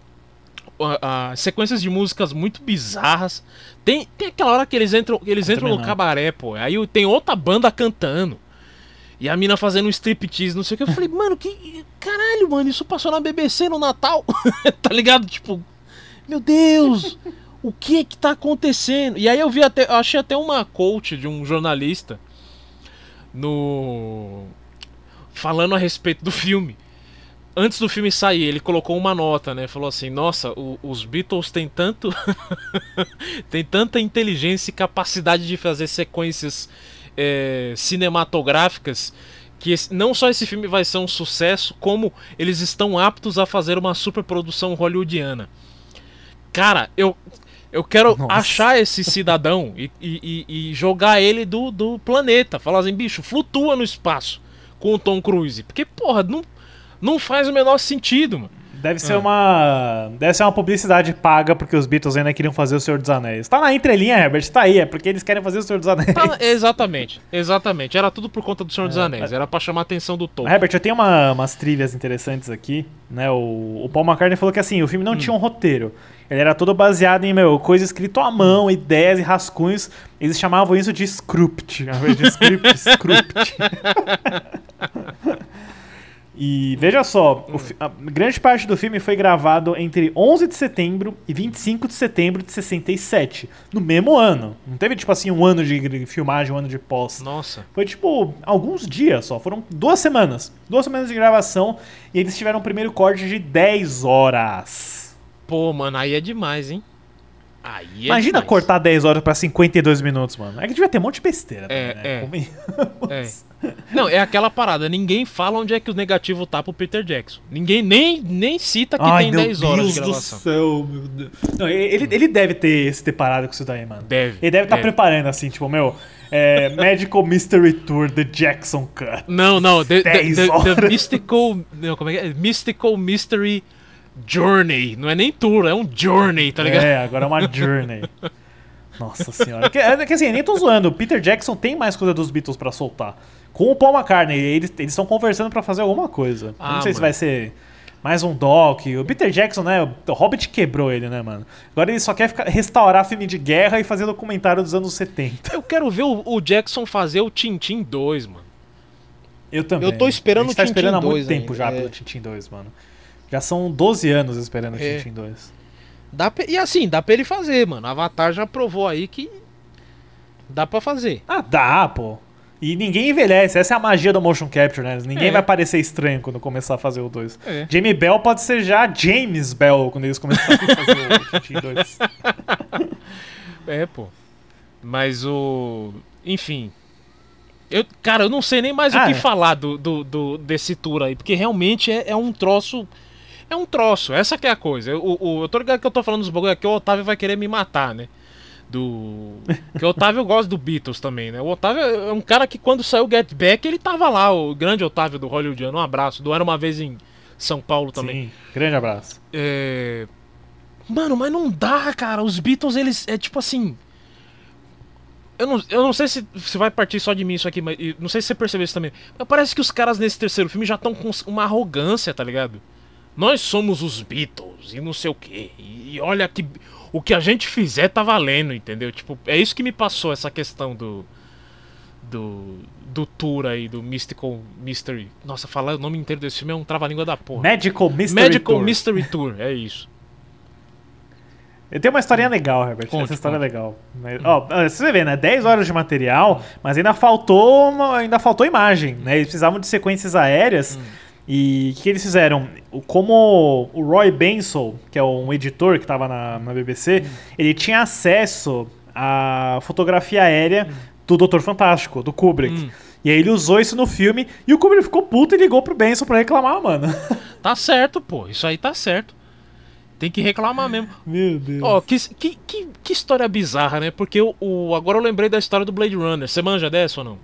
a- sequências de músicas muito bizarras. Tem, tem aquela hora que eles entram, eles Eu entram no não. cabaré, pô. Aí tem outra banda cantando. E a mina fazendo um striptease, não sei o que. Eu falei, mano, que. Caralho, mano, isso passou na BBC no Natal. tá ligado? Tipo, meu Deus, o que é que tá acontecendo? E aí eu vi até. Eu achei até uma coach de um jornalista no. falando a respeito do filme. Antes do filme sair, ele colocou uma nota, né? Falou assim: Nossa, o- os Beatles têm tanto. tem tanta inteligência e capacidade de fazer sequências é, cinematográficas que esse- não só esse filme vai ser um sucesso, como eles estão aptos a fazer uma superprodução hollywoodiana. Cara, eu, eu quero Nossa. achar esse cidadão e, e- e- jogar ele do, do planeta. Falar assim, bicho, flutua no espaço com o Tom Cruise. Porque, porra, não, não faz o menor sentido, mano. Deve ser uma. Deve ser uma publicidade paga porque os Beatles ainda queriam fazer o Senhor dos Anéis. Tá na entrelinha, Herbert, tá aí, é porque eles querem fazer o Senhor dos Anéis. Tá, exatamente, exatamente. Era tudo por conta do Senhor dos Anéis. Era pra chamar a atenção do Tolkien. Herbert, eu tenho uma- umas trilhas interessantes aqui, né? O, o Paul McCartney falou que assim, o filme não tinha um roteiro. Ele era todo baseado em, meu, coisa escrito à mão, ideias e rascunhos. Eles chamavam isso de script, ao invés de script, script. E veja só, o fi- a grande parte do filme foi gravado entre 11 de setembro e 25 de setembro de 67, no mesmo ano. Não teve tipo assim um ano de filmagem, um ano de pós. Nossa. Foi tipo alguns dias só, foram duas semanas. Duas semanas de gravação e eles tiveram o primeiro corte de 10 horas. Pô, mano, aí é demais, hein? É Imagina demais. cortar 10 horas pra 52 minutos, mano. É que devia ter um monte de besteira. É, também, né? é. É. Não, é aquela parada. Ninguém fala onde é que o negativo tá pro Peter Jackson. Ninguém nem, nem cita que Ai, tem meu 10 horas Deus de do gravação. céu, meu Deus. Não, ele, ele deve ter se deparado com isso daí, mano. Deve, Ele deve estar deve. preparando assim, tipo, meu, é, Magical Mystery Tour The Jackson Cut. Não, não, the, the, 10 the- the. Mystical. Não, como é que é? Mystical Mystery Journey. Não é nem tour, é um journey, tá ligado? É, agora é uma journey. Nossa senhora. Que, é que assim, nem tô zoando. O Peter Jackson tem mais coisa dos Beatles pra soltar. Com o Paul McCartney, eles estão conversando pra fazer alguma coisa. Ah, não sei se mano. vai ser mais um doc. O Peter Jackson, né? O Hobbit quebrou ele, né, mano? Agora ele só quer ficar- restaurar filme de guerra e fazer documentário dos anos 70. Eu quero ver o, o Jackson fazer o Tintin 2, mano. Eu também. Eu tô esperando A gente tá o Tintin esperando há muito 2 tempo já é. pelo Tintin 2, mano. Já são 12 anos esperando o É. Tintin 2. Dá pra- e assim, dá pra ele fazer, mano. Avatar já provou aí que dá pra fazer. Ah, dá, pô. E ninguém envelhece, essa é a magia do motion capture, né? Ninguém É. vai parecer estranho quando começar a fazer o 2. É. Jamie Bell pode ser já James Bell quando eles começarem a fazer o Tintin 2. É, pô. Mas o. Enfim. Eu, cara, eu não sei nem mais Ah, o que é. falar do, do, do- desse tour aí, porque realmente é, é um troço. É um troço, essa que é a coisa. Eu, o, o- eu tô ligado que eu tô falando dos bagulho aqui, o Otávio vai querer me matar, né? Do. Porque o Otávio gosta do Beatles também, né? O Otávio é um cara que quando saiu o Get Back, ele tava lá, o grande Otávio do Hollywoodiano. Um abraço. Do Era uma vez em São Paulo também. Sim, grande abraço. É... Mano, mas não dá, cara. Os Beatles, eles. É tipo assim. Eu não, eu não sei se, se vai partir só de mim isso aqui, mas não sei se você percebeu isso também. Mas parece que os caras nesse terceiro filme já estão com uma arrogância, tá ligado? Nós somos os Beatles e não sei o quê. E, olha que o que a gente fizer tá valendo, entendeu? Tipo, é isso que me passou essa questão do. Do. Do tour aí, do Mystical Mystery. Nossa, falar o nome inteiro desse filme é um trava-língua da porra. Magical Mystery Magical Tour. Mystery Tour, é isso. Eu tenho uma historinha legal, Herbert. Conte, Essa história é conte. legal. Mas, ó, você vê, né? 10 horas de material, mas ainda faltou, uma- ainda faltou imagem, né? Eles precisavam de sequências aéreas. E o que, eles fizeram? Como o Roy Benson, que é um editor que estava na, na BBC, ele tinha acesso à fotografia aérea do Doutor Fantástico, do Kubrick. Hum. E aí ele usou isso no filme e o Kubrick ficou puto e ligou pro Benson pra reclamar, mano. Tá certo, pô. Isso aí tá certo. Tem que reclamar mesmo. Meu Deus. Ó, que, que, que, que história bizarra, né? Porque o, o- agora eu lembrei da história do Blade Runner. Você manja dessa ou não?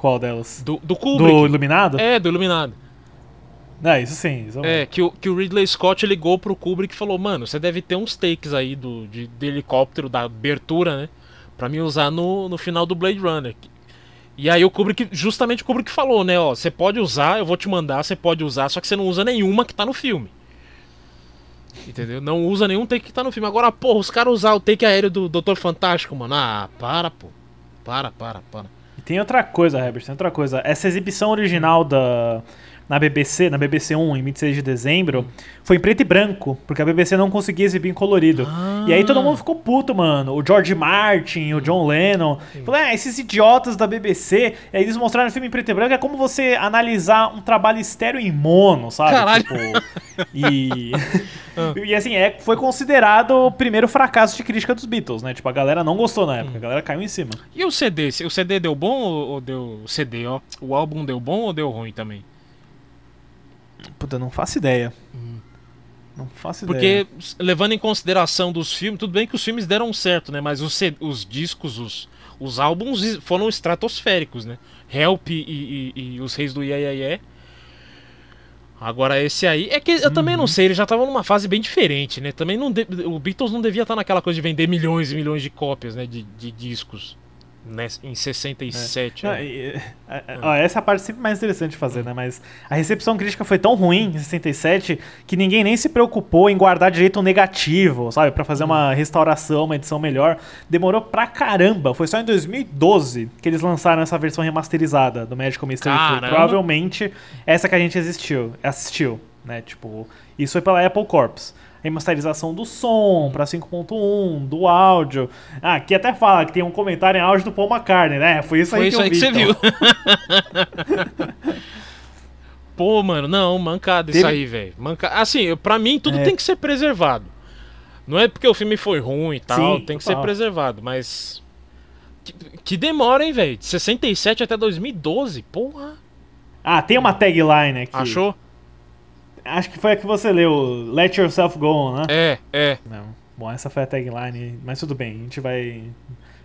Qual delas? Do, do Kubrick. Do Iluminado? É, do Iluminado. Não, isso sim. Isso É, que o, que o Ridley Scott ligou pro Kubrick e falou: Mano, você deve ter uns takes aí do, de, de helicóptero, da abertura, né? Pra me usar no, no final do Blade Runner. E aí o Kubrick, justamente o Kubrick falou, né? Ó, você pode usar, eu vou te mandar, você pode usar, só que você não usa nenhuma que tá no filme. Entendeu? Não usa nenhum take que tá no filme. Agora, porra, os caras usar o take aéreo do Doutor Fantástico, mano. Ah, para, pô. Para, para, para. E tem outra coisa, Herbert, tem outra coisa. Essa exibição original da na BBC, na BBC 1, em 26 de dezembro, foi em preto e branco, porque a BBC não conseguia exibir em colorido. E aí todo mundo ficou puto, mano. O George Martin, o John Lennon. Falou, ah, esses idiotas da BBC. E aí eles mostraram o filme em preto e branco. É como você analisar um trabalho estéreo em mono, sabe? Caralho. Tipo, e. e assim, é, foi considerado o primeiro fracasso de crítica dos Beatles, né? Tipo, a galera não gostou na época, a galera caiu em cima. E o CD? O CD deu bom ou ou deu. O CD, ó. O álbum deu bom ou deu ruim também? Puta, não faço ideia. Não faço ideia. Porque, levando em consideração dos filmes, tudo bem que os filmes deram certo, né? Mas os, os discos, os, os álbuns foram estratosféricos, né? Help e, e- e os Reis do Iê, Iê, Iê. Agora esse aí, é que eu também não sei, ele já tava numa fase bem diferente, né? Também não de- o Beatles não devia estar naquela coisa de vender milhões e milhões de cópias, né? De, de discos? Em 67. Não, né? e- e- a- a- ó, essa é a parte sempre mais interessante de fazer, né? Mas a recepção crítica foi tão ruim em 67 que ninguém nem se preocupou em guardar direito um negativo, sabe? Pra fazer uma restauração, uma edição melhor. Demorou pra caramba. Foi só em 2012 que eles lançaram essa versão remasterizada do Magical Mystery Tour. Provavelmente essa que a gente assistiu, assistiu, né? Tipo, isso foi pela Apple Corps. Remasterização do som pra 5.1, do áudio. Ah, aqui até fala que tem um comentário em áudio do Paul McCartney, né? Foi isso Foi aí isso que eu aí que você então. viu. Pô, mano, não, mancada isso Teve- aí, velho. Manca... Assim, pra mim tudo É. tem que ser preservado. Não é porque o filme foi ruim e tal, Sim, tem que ser preservado, mas. Que, que demora, hein, velho? De 67 até 2012, porra. Ah, tem uma tagline aqui. Achou? Acho que foi a que você leu. Let yourself go on, né? É, é. Não. Bom, essa foi a tagline, mas tudo bem, a gente vai.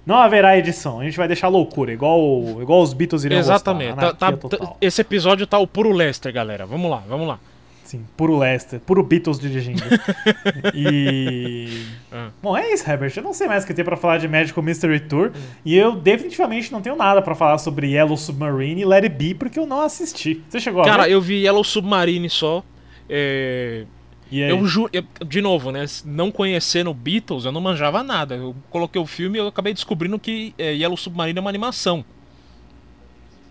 Não haverá edição, a gente vai deixar loucura, igual, igual os Beatles iriam Exatamente. gostar. Tá- tá- total. esse episódio tá o puro Lester, galera. Vamos lá, vamos lá. Sim, puro Lester, puro Beatles dirigindo. e. Ah. Bom, é isso, Herbert. Eu não sei mais o que tem pra falar de Magical Mystery Tour. E eu definitivamente não tenho nada pra falar sobre Yellow Submarine e Let It Be, porque eu não assisti. Você chegou a Cara, ver? eu vi Yellow Submarine só. É, E? Eu juro, de novo, né? Não conhecendo Beatles, eu não manjava nada. Eu coloquei o filme e eu acabei descobrindo que é, Yellow Submarine é uma animação.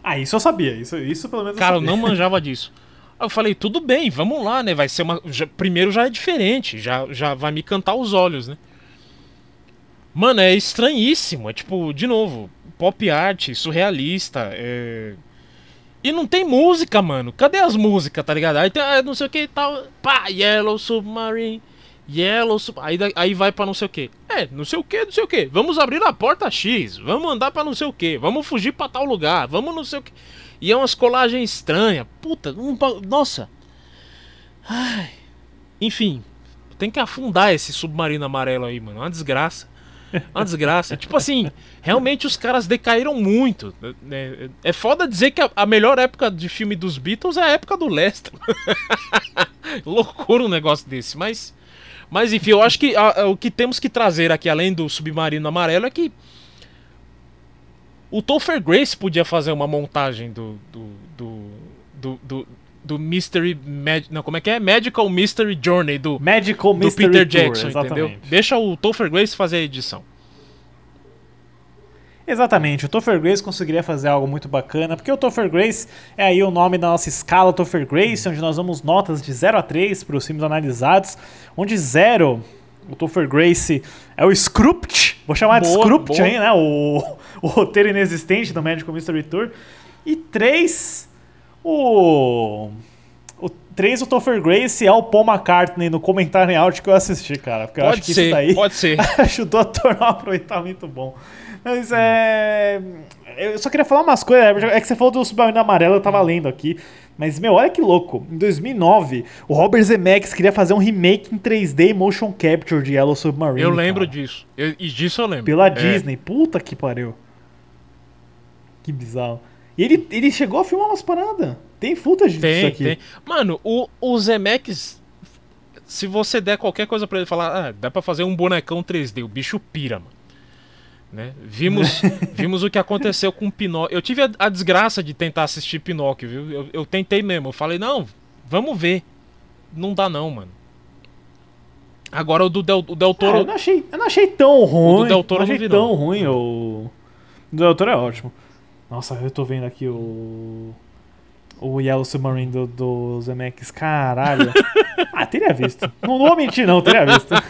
Ah, isso eu sabia. Isso, isso pelo menos Cara, eu eu não manjava disso. Aí eu falei, tudo bem, vamos lá, né? Vai ser uma. já- primeiro já é diferente, já, já vai me cantar os olhos, né? Mano, é estranhíssimo. É tipo, de novo, pop art, surrealista. É... E não tem música, mano. Cadê as músicas, tá ligado? Aí tem ah, não sei o que e tal. Pá, Yellow Submarine. Yellow Sub... aí, aí vai pra não sei o que. É, não sei o que, não sei o que. Vamos abrir a porta X. Vamos andar pra não sei o que. Vamos fugir pra tal lugar. Vamos não sei o que. E é umas colagens estranhas. Puta, um nossa. Ai. Enfim, tem que afundar esse submarino amarelo aí, mano. É uma desgraça. É Uma desgraça. tipo assim, realmente os caras decaíram muito. né? É foda dizer que a, a melhor época de filme dos Beatles é a época do Lester. Loucura um negócio desse, mas. Mas enfim, eu acho que a- a- o que temos que trazer aqui, além do submarino amarelo, é que o Topher Grace podia fazer uma montagem do. do. do. do, do, do Mystery. Mag... Não, como é que é? Magical Mystery Journey do, Magical do Mystery Peter Tour, Jackson, entendeu? exatamente. Deixa o Topher Grace fazer a edição. Exatamente, o Topher Grace conseguiria fazer algo muito bacana, porque o Topher Grace é aí o nome da nossa escala Topher Grace, onde nós damos notas de 0 a 3 para os filmes analisados, onde 0, o Topher Grace é o script, vou chamar de Boa, script boa. aí, né, o, o roteiro inexistente do Magical Mystery Tour, e 3, o... O 3, o Topher Grace é o Paul McCartney no comentário em áudio que eu assisti, cara. Porque eu acho Pode que ser, isso daí pode ser. ajudou a tornar o aproveitamento bom. Mas é. Eu só queria falar umas coisas. É que você falou do Submarino Amarelo, eu tava lendo aqui. Mas, meu, olha que louco. Em 2009, o Robert Zemeckis queria fazer um remake em 3D motion capture de Yellow Submarine. Eu lembro cara. disso. Eu- e disso eu lembro. Pela É. Disney. Puta que pariu. Que bizarro. E ele, ele chegou a filmar umas paradas. Tem footage disso Tem, aqui. tem. Mano, o, o Zemeckis, se você der qualquer coisa pra ele falar, ah, dá pra fazer um bonecão 3D, o bicho pira, mano. Né? Vimos, vimos o que aconteceu com o Pinóquio. Eu tive a, a desgraça de tentar assistir Pinóquio, viu? Eu, eu tentei mesmo. Eu falei, não, vamos ver. Não dá não, mano. Agora o do Del, o Del Ah, Toro. eu, não achei, eu não achei tão ruim. Del Toro não achei não vi, tão não. ruim. O o do Del Toro é ótimo. Nossa, eu tô vendo aqui o. O Yellow Submarine do, do Zemeckis. Caralho. ah, teria visto. Não, não vou mentir, não, teria visto.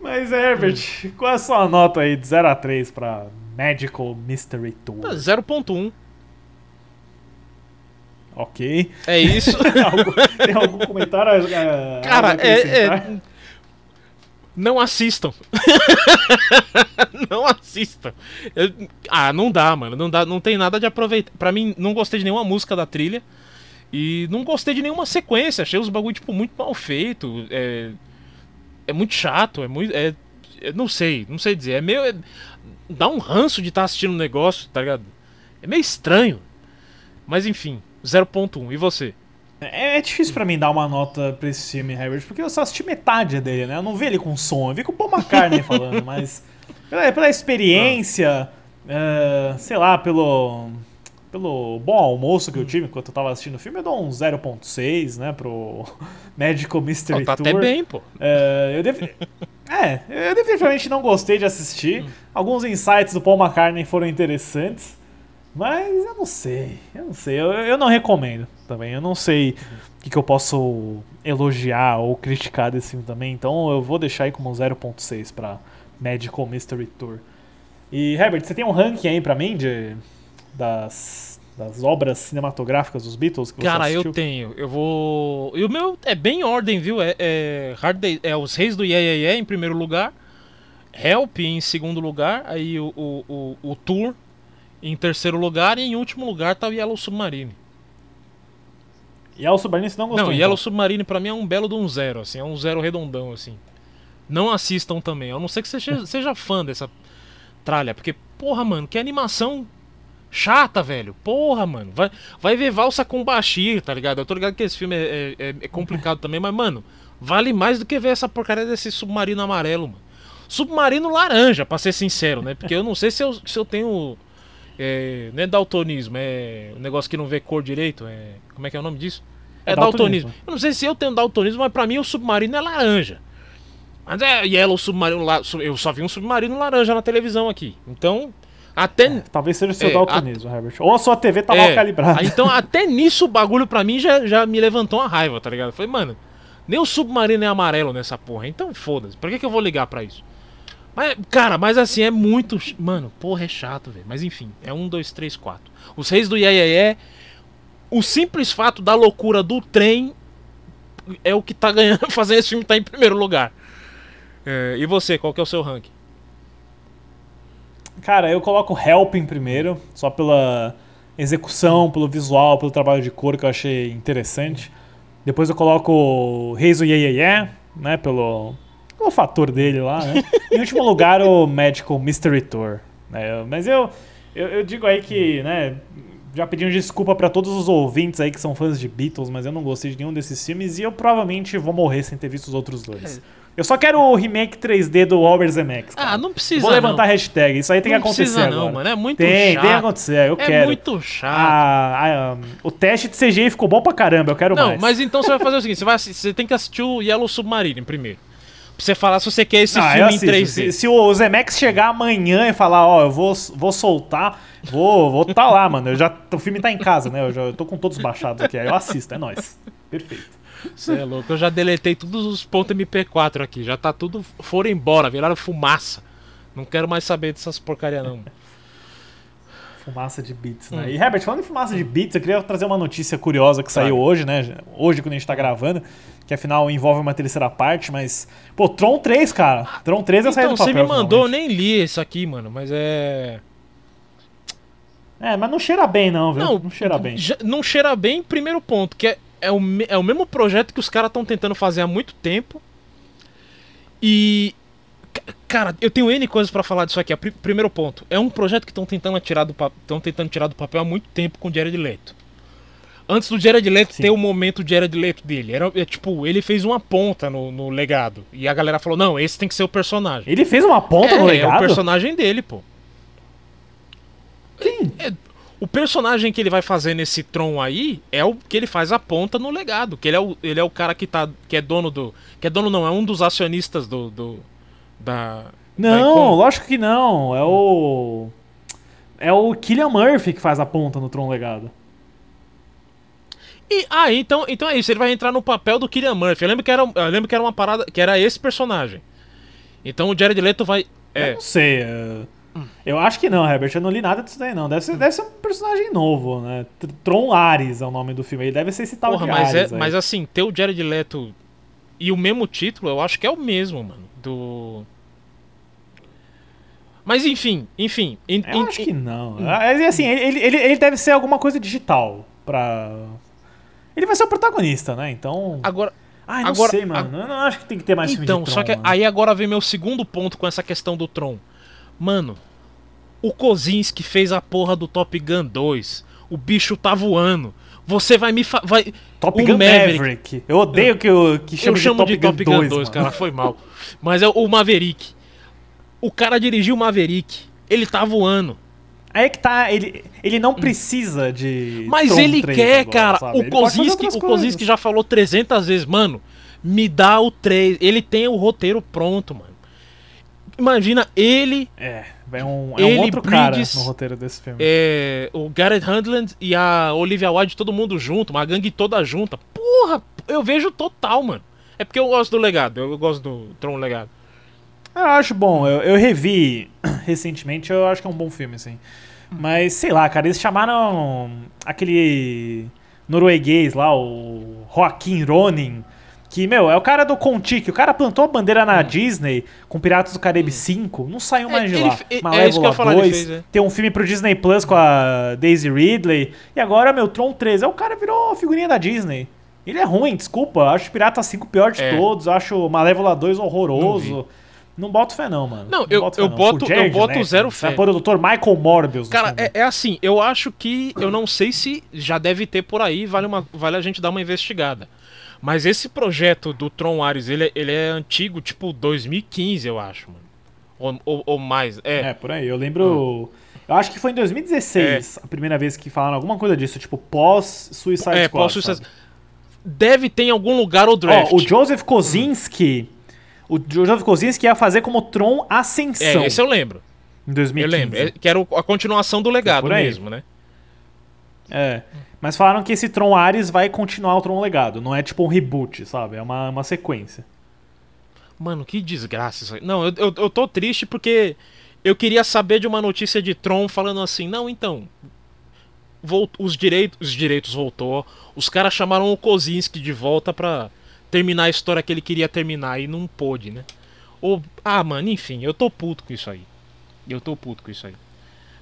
Mas, Herbert, qual é a sua nota aí de 0 a 3 pra Magical Mystery Tour? 0.1. Ok. É isso. Tem algum, tem algum comentário? eh, Cara, é, acrescentar? é- Não assistam. não assistam. Eu- ah, não dá, mano. Não dá, não tem nada de aproveitar. Pra mim, não gostei de nenhuma música da trilha. E não gostei de nenhuma sequência. Achei os bagulho, tipo, muito mal feito. É, é muito chato. É muito. É, não sei, não sei dizer. É meio. é- dá um ranço de estar assistindo um negócio, tá ligado? É meio estranho. Mas enfim, 0.1. E você? É, é difícil pra mim dar uma nota pra esse filme, Herbert, porque eu só assisti metade dele, né? Eu não vi ele com som, eu vi com o Paul McCartney falando, mas pela, pela experiência, é, sei lá, pelo, pelo bom almoço que eu tive enquanto eu tava assistindo o filme, eu dou um 0.6, né, pro Magical Mystery Ó, tá Tour. até bem, pô. É, eu deve... É, eu definitivamente não gostei de assistir. Alguns insights do Paul McCartney foram interessantes. Mas eu não sei, eu não sei, eu, eu não recomendo também. Eu não sei o que, que eu posso elogiar ou criticar desse filme também. Então eu vou deixar aí como 0.6 pra Magical Mystery Tour. E Herbert, você tem um ranking aí pra mim de, das, das obras cinematográficas dos Beatles que você Cara, assistiu? eu tenho. Eu vou. E o meu é bem em ordem, viu? É, é, Hard Day- é Os Reis do Yeah, Yeah, Yeah em primeiro lugar. Help em segundo lugar. Aí o, o, o, o Tour em terceiro lugar. E em último lugar tá o Yellow Submarine. E Yellow Submarine você não gostou, Não, então? Yellow Submarine pra mim é um belo de um zero, assim. É um zero redondão, assim. Não assistam também. A não ser que você seja, seja fã dessa tralha. Porque, porra, mano, que animação chata, velho. Porra, mano. Vai, vai ver valsa com Bashir, tá ligado? Eu tô ligado que esse filme é, é- é complicado também, mas, mano, vale mais do que ver essa porcaria desse submarino amarelo, mano. Submarino laranja, pra ser sincero, né? Porque eu não sei se eu, se eu tenho. É, não é daltonismo, é um negócio que não vê cor direito. É, como é que é o nome disso? É, É daltonismo. daltonismo. Eu não sei se eu tenho daltonismo, mas pra mim o submarino é laranja. Mas é Yellow Submarino. Eu só vi um submarino laranja na televisão aqui. Então, até. Talvez seja o seu É, daltonismo, Herbert. Ou a sua TV tá é, mal calibrada. Então, até nisso o bagulho pra mim já, já me levantou uma raiva, tá ligado? Eu falei, mano, nem o submarino é amarelo nessa porra. Então foda-se. Pra que, que eu vou ligar pra isso? Mas, cara, mas assim, é muito. Mano, porra, é chato, velho. Mas enfim, é um, dois, três, quatro. Os Reis do Iê, O simples fato da loucura do trem é o que tá ganhando, fazendo esse filme tá em primeiro lugar. É, e você, qual que é o seu ranking? Cara, eu coloco Help em primeiro, só pela execução, pelo visual, pelo trabalho de cor que eu achei interessante. Depois eu coloco Reis do Yeah, Yeah, Yeah, né, pelo, pelo fator dele lá, né. em último lugar, o Magical Mystery Tour. né. Mas eu, eu, eu digo aí que, né, já pedindo desculpa pra todos os ouvintes aí que são fãs de Beatles, mas eu não gostei de nenhum desses filmes e eu provavelmente vou morrer sem ter visto os outros dois. Eu só quero o remake 3D do Robert Zemeckis. Ah, não precisa. Vou levantar a não. hashtag. Isso aí tem Não que acontecer precisa agora. não, mano. É muito tem, chato. tem que acontecer. Eu é quero. muito chato. Ah, ah, o teste de CGI ficou bom pra caramba. Eu quero Não, mais. mas então você vai fazer o seguinte: você, vai, você tem que assistir o Yellow Submarine primeiro. Pra você falar se você quer esse Ah, filme em assisto. 3D. Se, se o Zemex chegar amanhã e falar, ó, eu vou, vou soltar, vou vou tá lá, mano. Eu já, o filme tá em casa, né? Eu já eu tô com todos baixados aqui. Aí eu assisto, é nóis. Perfeito. Você é louco. Eu já deletei todos os pontos MP4 aqui. Já tá tudo. Foram embora, viraram fumaça. Não quero mais saber dessas porcaria, não. Fumaça de beats, Hum. né? E Herbert, falando em fumaça de beats, eu queria trazer uma notícia curiosa que saiu Claro. hoje, né? Hoje, quando a gente tá gravando, que afinal envolve uma terceira parte, mas. Pô, Tron 3, cara. Tron 3 é sair Então, do papel. você me mandou, eu nem li isso aqui, mano. Mas é. É, mas não cheira bem, não, viu? Não, Não, cheira bem. não cheira bem, primeiro ponto, que é, é, o, é o mesmo projeto que os caras estão tentando fazer há muito tempo. E. ca- Cara, eu tenho N coisas pra falar disso aqui. Primeiro ponto, é um projeto que estão tentando tirar do tentando tirar do papel há muito tempo com o Jared Leto. Antes do Jared Leto Sim. ter o momento Jared Leto dele, era é, tipo, ele fez uma ponta no, no legado. E a galera falou: "Não, esse tem que ser o personagem". Ele fez uma ponta é, no é legado? o personagem dele, pô. Quem? É, O personagem que ele vai fazer nesse Tron aí é o que ele faz a ponta no legado. Que ele é o, ele é o cara que, tá, que é dono do. Que é dono não, é um dos acionistas do. do da. da Não, Icon. lógico que não. É o. É o Killian Murphy que faz a ponta no Tron Legado. E, ah, então, então é isso, ele vai entrar no papel do Killian Murphy. Eu lembro que era, eu lembro que era uma parada. Que era esse personagem. Então o Jared Leto vai. Eu É. não sei. é, Eu acho que não, Herbert. Eu não li nada disso daí, não. Deve ser, deve ser um personagem novo, né? Tr- Tron Ares é o nome do filme. Ele deve ser esse tal Porra, de mas, é, Ares. aí. mas assim, ter o Jared Leto e o mesmo título, eu acho que é o mesmo, mano. Do. Mas enfim, enfim. em- Eu em- acho que não. É, Assim, ele, ele, ele deve ser alguma coisa digital pra. Ele vai ser o protagonista, né? Então. Agora. Ai, não agora- sei, mano. Eu não acho que tem que ter mais filme Então, de só Tron, que mano. aí agora vem meu segundo ponto com essa questão do Tron. Mano, o Kozinski fez a porra do Top Gun 2. O bicho tá voando. Você vai me fa vai Top o Gun Maverick. Maverick. Eu odeio que, eu, que Eu chame chamo de de Top, Gun 2, 2, mano. cara, foi mal. Mas é o Maverick. O cara dirigiu o Maverick. Ele tá voando. Aí é que tá, ele, ele não precisa de. Mas ele 3 quer, agora, cara. sabe? O Kozinski, o Kozinski já falou 300 vezes, mano, me dá o 3. Ele tem o roteiro pronto, mano. Imagina ele, É, é um, é um Ele, outro cara Bridges, no roteiro desse filme. é, o Garrett Handland e a Olivia Wilde, todo mundo junto, uma gangue toda junta. Porra, eu vejo total, mano. É porque eu gosto do legado, eu gosto do Tron Legado. Eu acho bom, eu, eu revi recentemente, eu acho que é um bom filme, assim. Mas, sei lá, cara, eles chamaram aquele norueguês lá, o Joaquim Ronin, que, meu, é o cara do Contique. O cara plantou a bandeira na Disney com Piratas do Caribe 5, não saiu É, mais de ele lá. fe- é Malévola isso que eu falar, ele 2, fez, é. tem um filme pro Disney Plus com a Daisy Ridley, e agora, meu, Tron 3. É o cara virou figurinha da Disney. Ele é ruim, desculpa. Acho Pirata 5 o pior de É. todos. Acho Malévola 2 horroroso. Não Não boto fé, não, mano. Não, eu- boto eu não. boto- Jared eu boto Leto, zero Vai fé. pôr o Dr. Michael Morbius. Cara, filme. é, é assim, eu acho que. Eu não sei se já deve ter por aí, vale, uma, vale a gente dar uma investigada. Mas esse projeto do Tron Ares, ele, é- ele é antigo, tipo 2015, eu acho, mano. Ou, ou, ou mais. É. É, por aí. Eu lembro. Eu acho que foi em 2016 a primeira vez que falaram alguma coisa disso, tipo pós-Suicide É, Squad. posso sabe? Deve ter em algum lugar o draft. Ó, o Joseph Kosinski. O Joseph Kosinski ia fazer como Tron Ascensão É, esse eu lembro. em Eu 2015. lembro. É, que era a continuação do legado aí. mesmo, né? É. Mas falaram que esse Tron Ares vai continuar o Tron Legado. Não é tipo um reboot, sabe? É uma, uma sequência. Mano, que desgraça isso aí. Não, eu, eu, eu tô triste porque eu queria saber de uma notícia de Tron falando assim, não, então. volt- os, direitos, os direitos voltou. Os caras chamaram o Kozinski de volta pra terminar a história que ele queria terminar e não pôde, né? Ou, ah, mano, enfim, eu tô puto com isso aí. Eu tô puto com isso aí.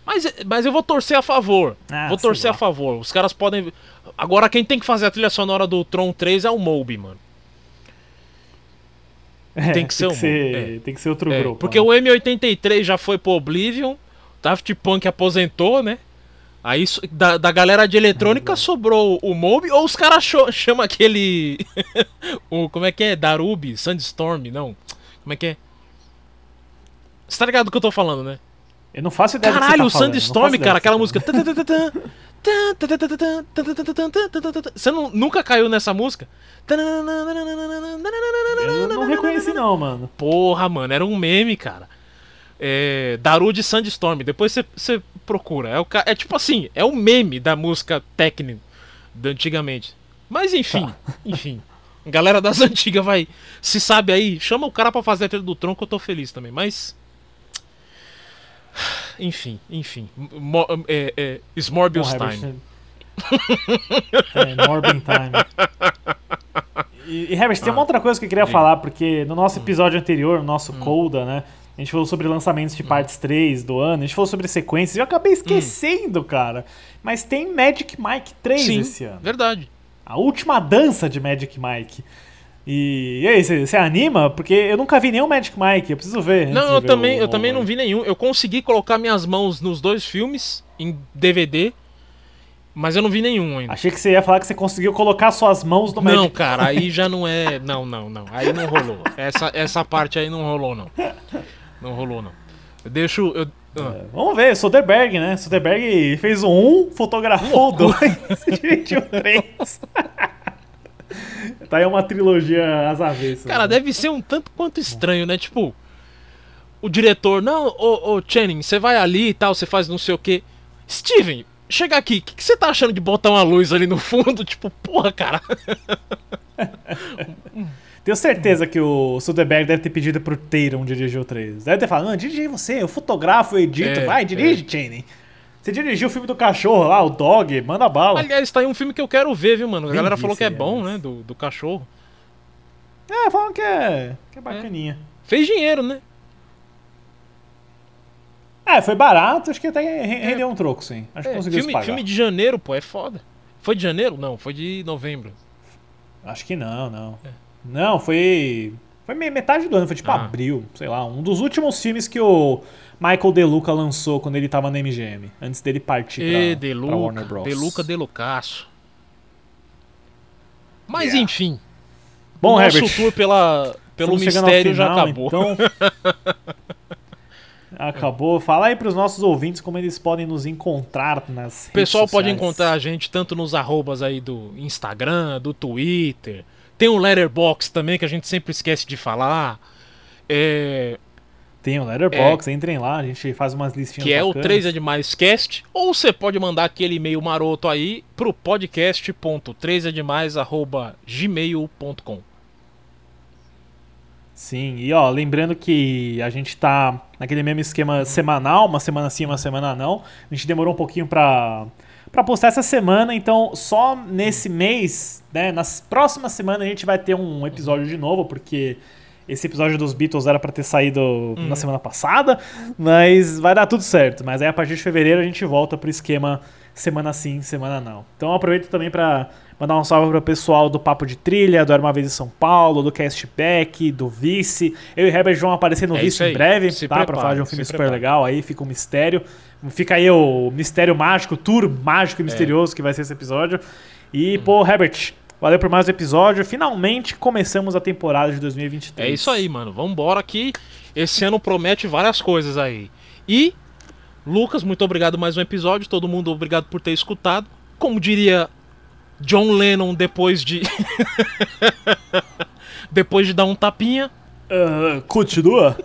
Mas, mas eu vou torcer a favor. Ah, vou torcer lá. a favor. Os caras podem. Agora quem tem que fazer a trilha sonora do Tron 3 é o Moby, mano. É, Tem que ser um- é. Tem que ser outro É, grupo. porque né? o M83 já foi pro Oblivion, Daft Punk aposentou, né? Aí da, da galera de eletrônica sobrou o Moby, ou os caras chamam aquele. o, como é que é? Darubi? Sandstorm? Não. Como é que é? Você tá ligado do que eu tô falando, né? Eu não faço ideia do que Caralho, o você tá Sandstorm, cara, que aquela tá música. Você não- nunca caiu nessa música? Eu não reconheci não, mano. Porra, mano, era um meme, cara. É, Darude Sandstorm, depois você- procura. É, o, é tipo assim, é o meme da música técnica da antigamente. Mas enfim, Tá. enfim. Galera das antigas vai. Se sabe aí, chama o cara pra fazer a trilha do tronco, eu tô feliz também. Mas. Enfim, enfim. Mo, é, é, It's Morbius Bom, Herbert, Time. É, Morbin Time. E, e Herbert, tem uma outra coisa que eu queria falar, porque no nosso episódio anterior, no nosso Coda, né? A gente falou sobre lançamentos de partes 3 do ano, a gente falou sobre sequências, e eu acabei esquecendo, cara. Mas tem Magic Mike 3 Sim, esse ano. verdade. A última dança de Magic Mike. E, e aí, você anima? Porque eu nunca vi nenhum Magic Mike, eu preciso ver. Não, eu ver também, o eu também novo não vi nenhum. Eu consegui colocar minhas mãos nos dois filmes em DVD, mas eu não vi nenhum ainda. Achei que você ia falar que você conseguiu colocar suas mãos no Não, Magic cara, aí já não é. Não, não, não. Aí não rolou. Essa, essa parte aí não rolou, não. Não rolou, não. Eu deixo. Eu, É, vamos ver, Soderbergh, né? Soderbergh fez o 1, fotografou o 2, dirigiu o 3. tá aí uma trilogia às avessas. Cara, né? deve ser um tanto quanto estranho, né? Tipo, o diretor, não, ô, ô Channing, você vai ali e tal, você faz não sei o quê. Steven, chega aqui, o que, que você tá achando de botar uma luz ali no fundo? Tipo, porra, cara. Tenho certeza que o Soderbergh deve ter pedido pro Tatum dirigir o 3. Deve ter falado, não, dirige aí você, eu fotografo, eu edito, É, vai, dirige, Channing. Você dirigiu o filme do cachorro lá, o Dog, manda bala. Aliás, tá aí um filme que eu quero ver, viu, mano? A galera vi falou que é aí, bom, né? Do, do cachorro. É, falam que é, que é bacaninha. Fez dinheiro, né? É, foi barato, acho que até re- rendeu um troco, sim. Acho que É, conseguiu se filme, pagar. filme de janeiro, pô, é foda. Foi de janeiro? Não, foi de novembro. Acho que não, não. Não, foi. Foi me- metade do ano, foi tipo Ah. abril, sei lá. Um dos últimos filmes que o Michael De Luca lançou quando ele tava na MGM. Antes dele partir E pra, De pra Luca, Warner Bros. De Luca, De Lucaço. Mas Yeah. enfim, Bom, o nosso Herbert, tour pela, pelo mistério já final, acabou. Então... acabou. Fala aí pros nossos ouvintes como eles podem nos encontrar nas O pessoal pode encontrar a gente tanto nos arrobas aí do Instagram, do Twitter. Tem o Letterbox também que a gente sempre esquece de falar. É, Tem o Letterboxd, entrem lá, a gente faz umas listinhas que é o bacanas. 3 é demais cast, ou você pode mandar aquele e-mail maroto aí pro podcast.3edemais@gmail.com. Sim, e ó, lembrando que a gente tá naquele mesmo esquema semanal, uma semana sim, uma semana não. A gente demorou um pouquinho pra, pra postar essa semana, então só nesse mês, né, nas próximas semanas a gente vai ter um episódio de novo, porque esse episódio dos Beatles era pra ter saído na semana passada, mas vai dar tudo certo. Mas aí a partir de fevereiro a gente volta pro esquema semana sim, semana não. Então aproveito também pra mandar um salve pro pessoal do Papo de Trilha, do Era Uma Vez em São Paulo, do Castback, do Vice. Eu e o Herbert vão aparecer no É Vice em breve, Se tá? Pra prepare, falar de um filme super prepare. legal aí, fica um mistério. Fica aí o mistério mágico, o tour É. mágico e misterioso que vai ser esse episódio. E, pô, Herbert, valeu por mais um episódio. Finalmente começamos a temporada de 2023. É isso aí, mano. Vambora que esse ano promete várias coisas aí. E, Lucas, muito obrigado mais um episódio. Todo mundo obrigado por ter escutado. Como diria John Lennon depois de. depois de dar um tapinha. Ah, continua?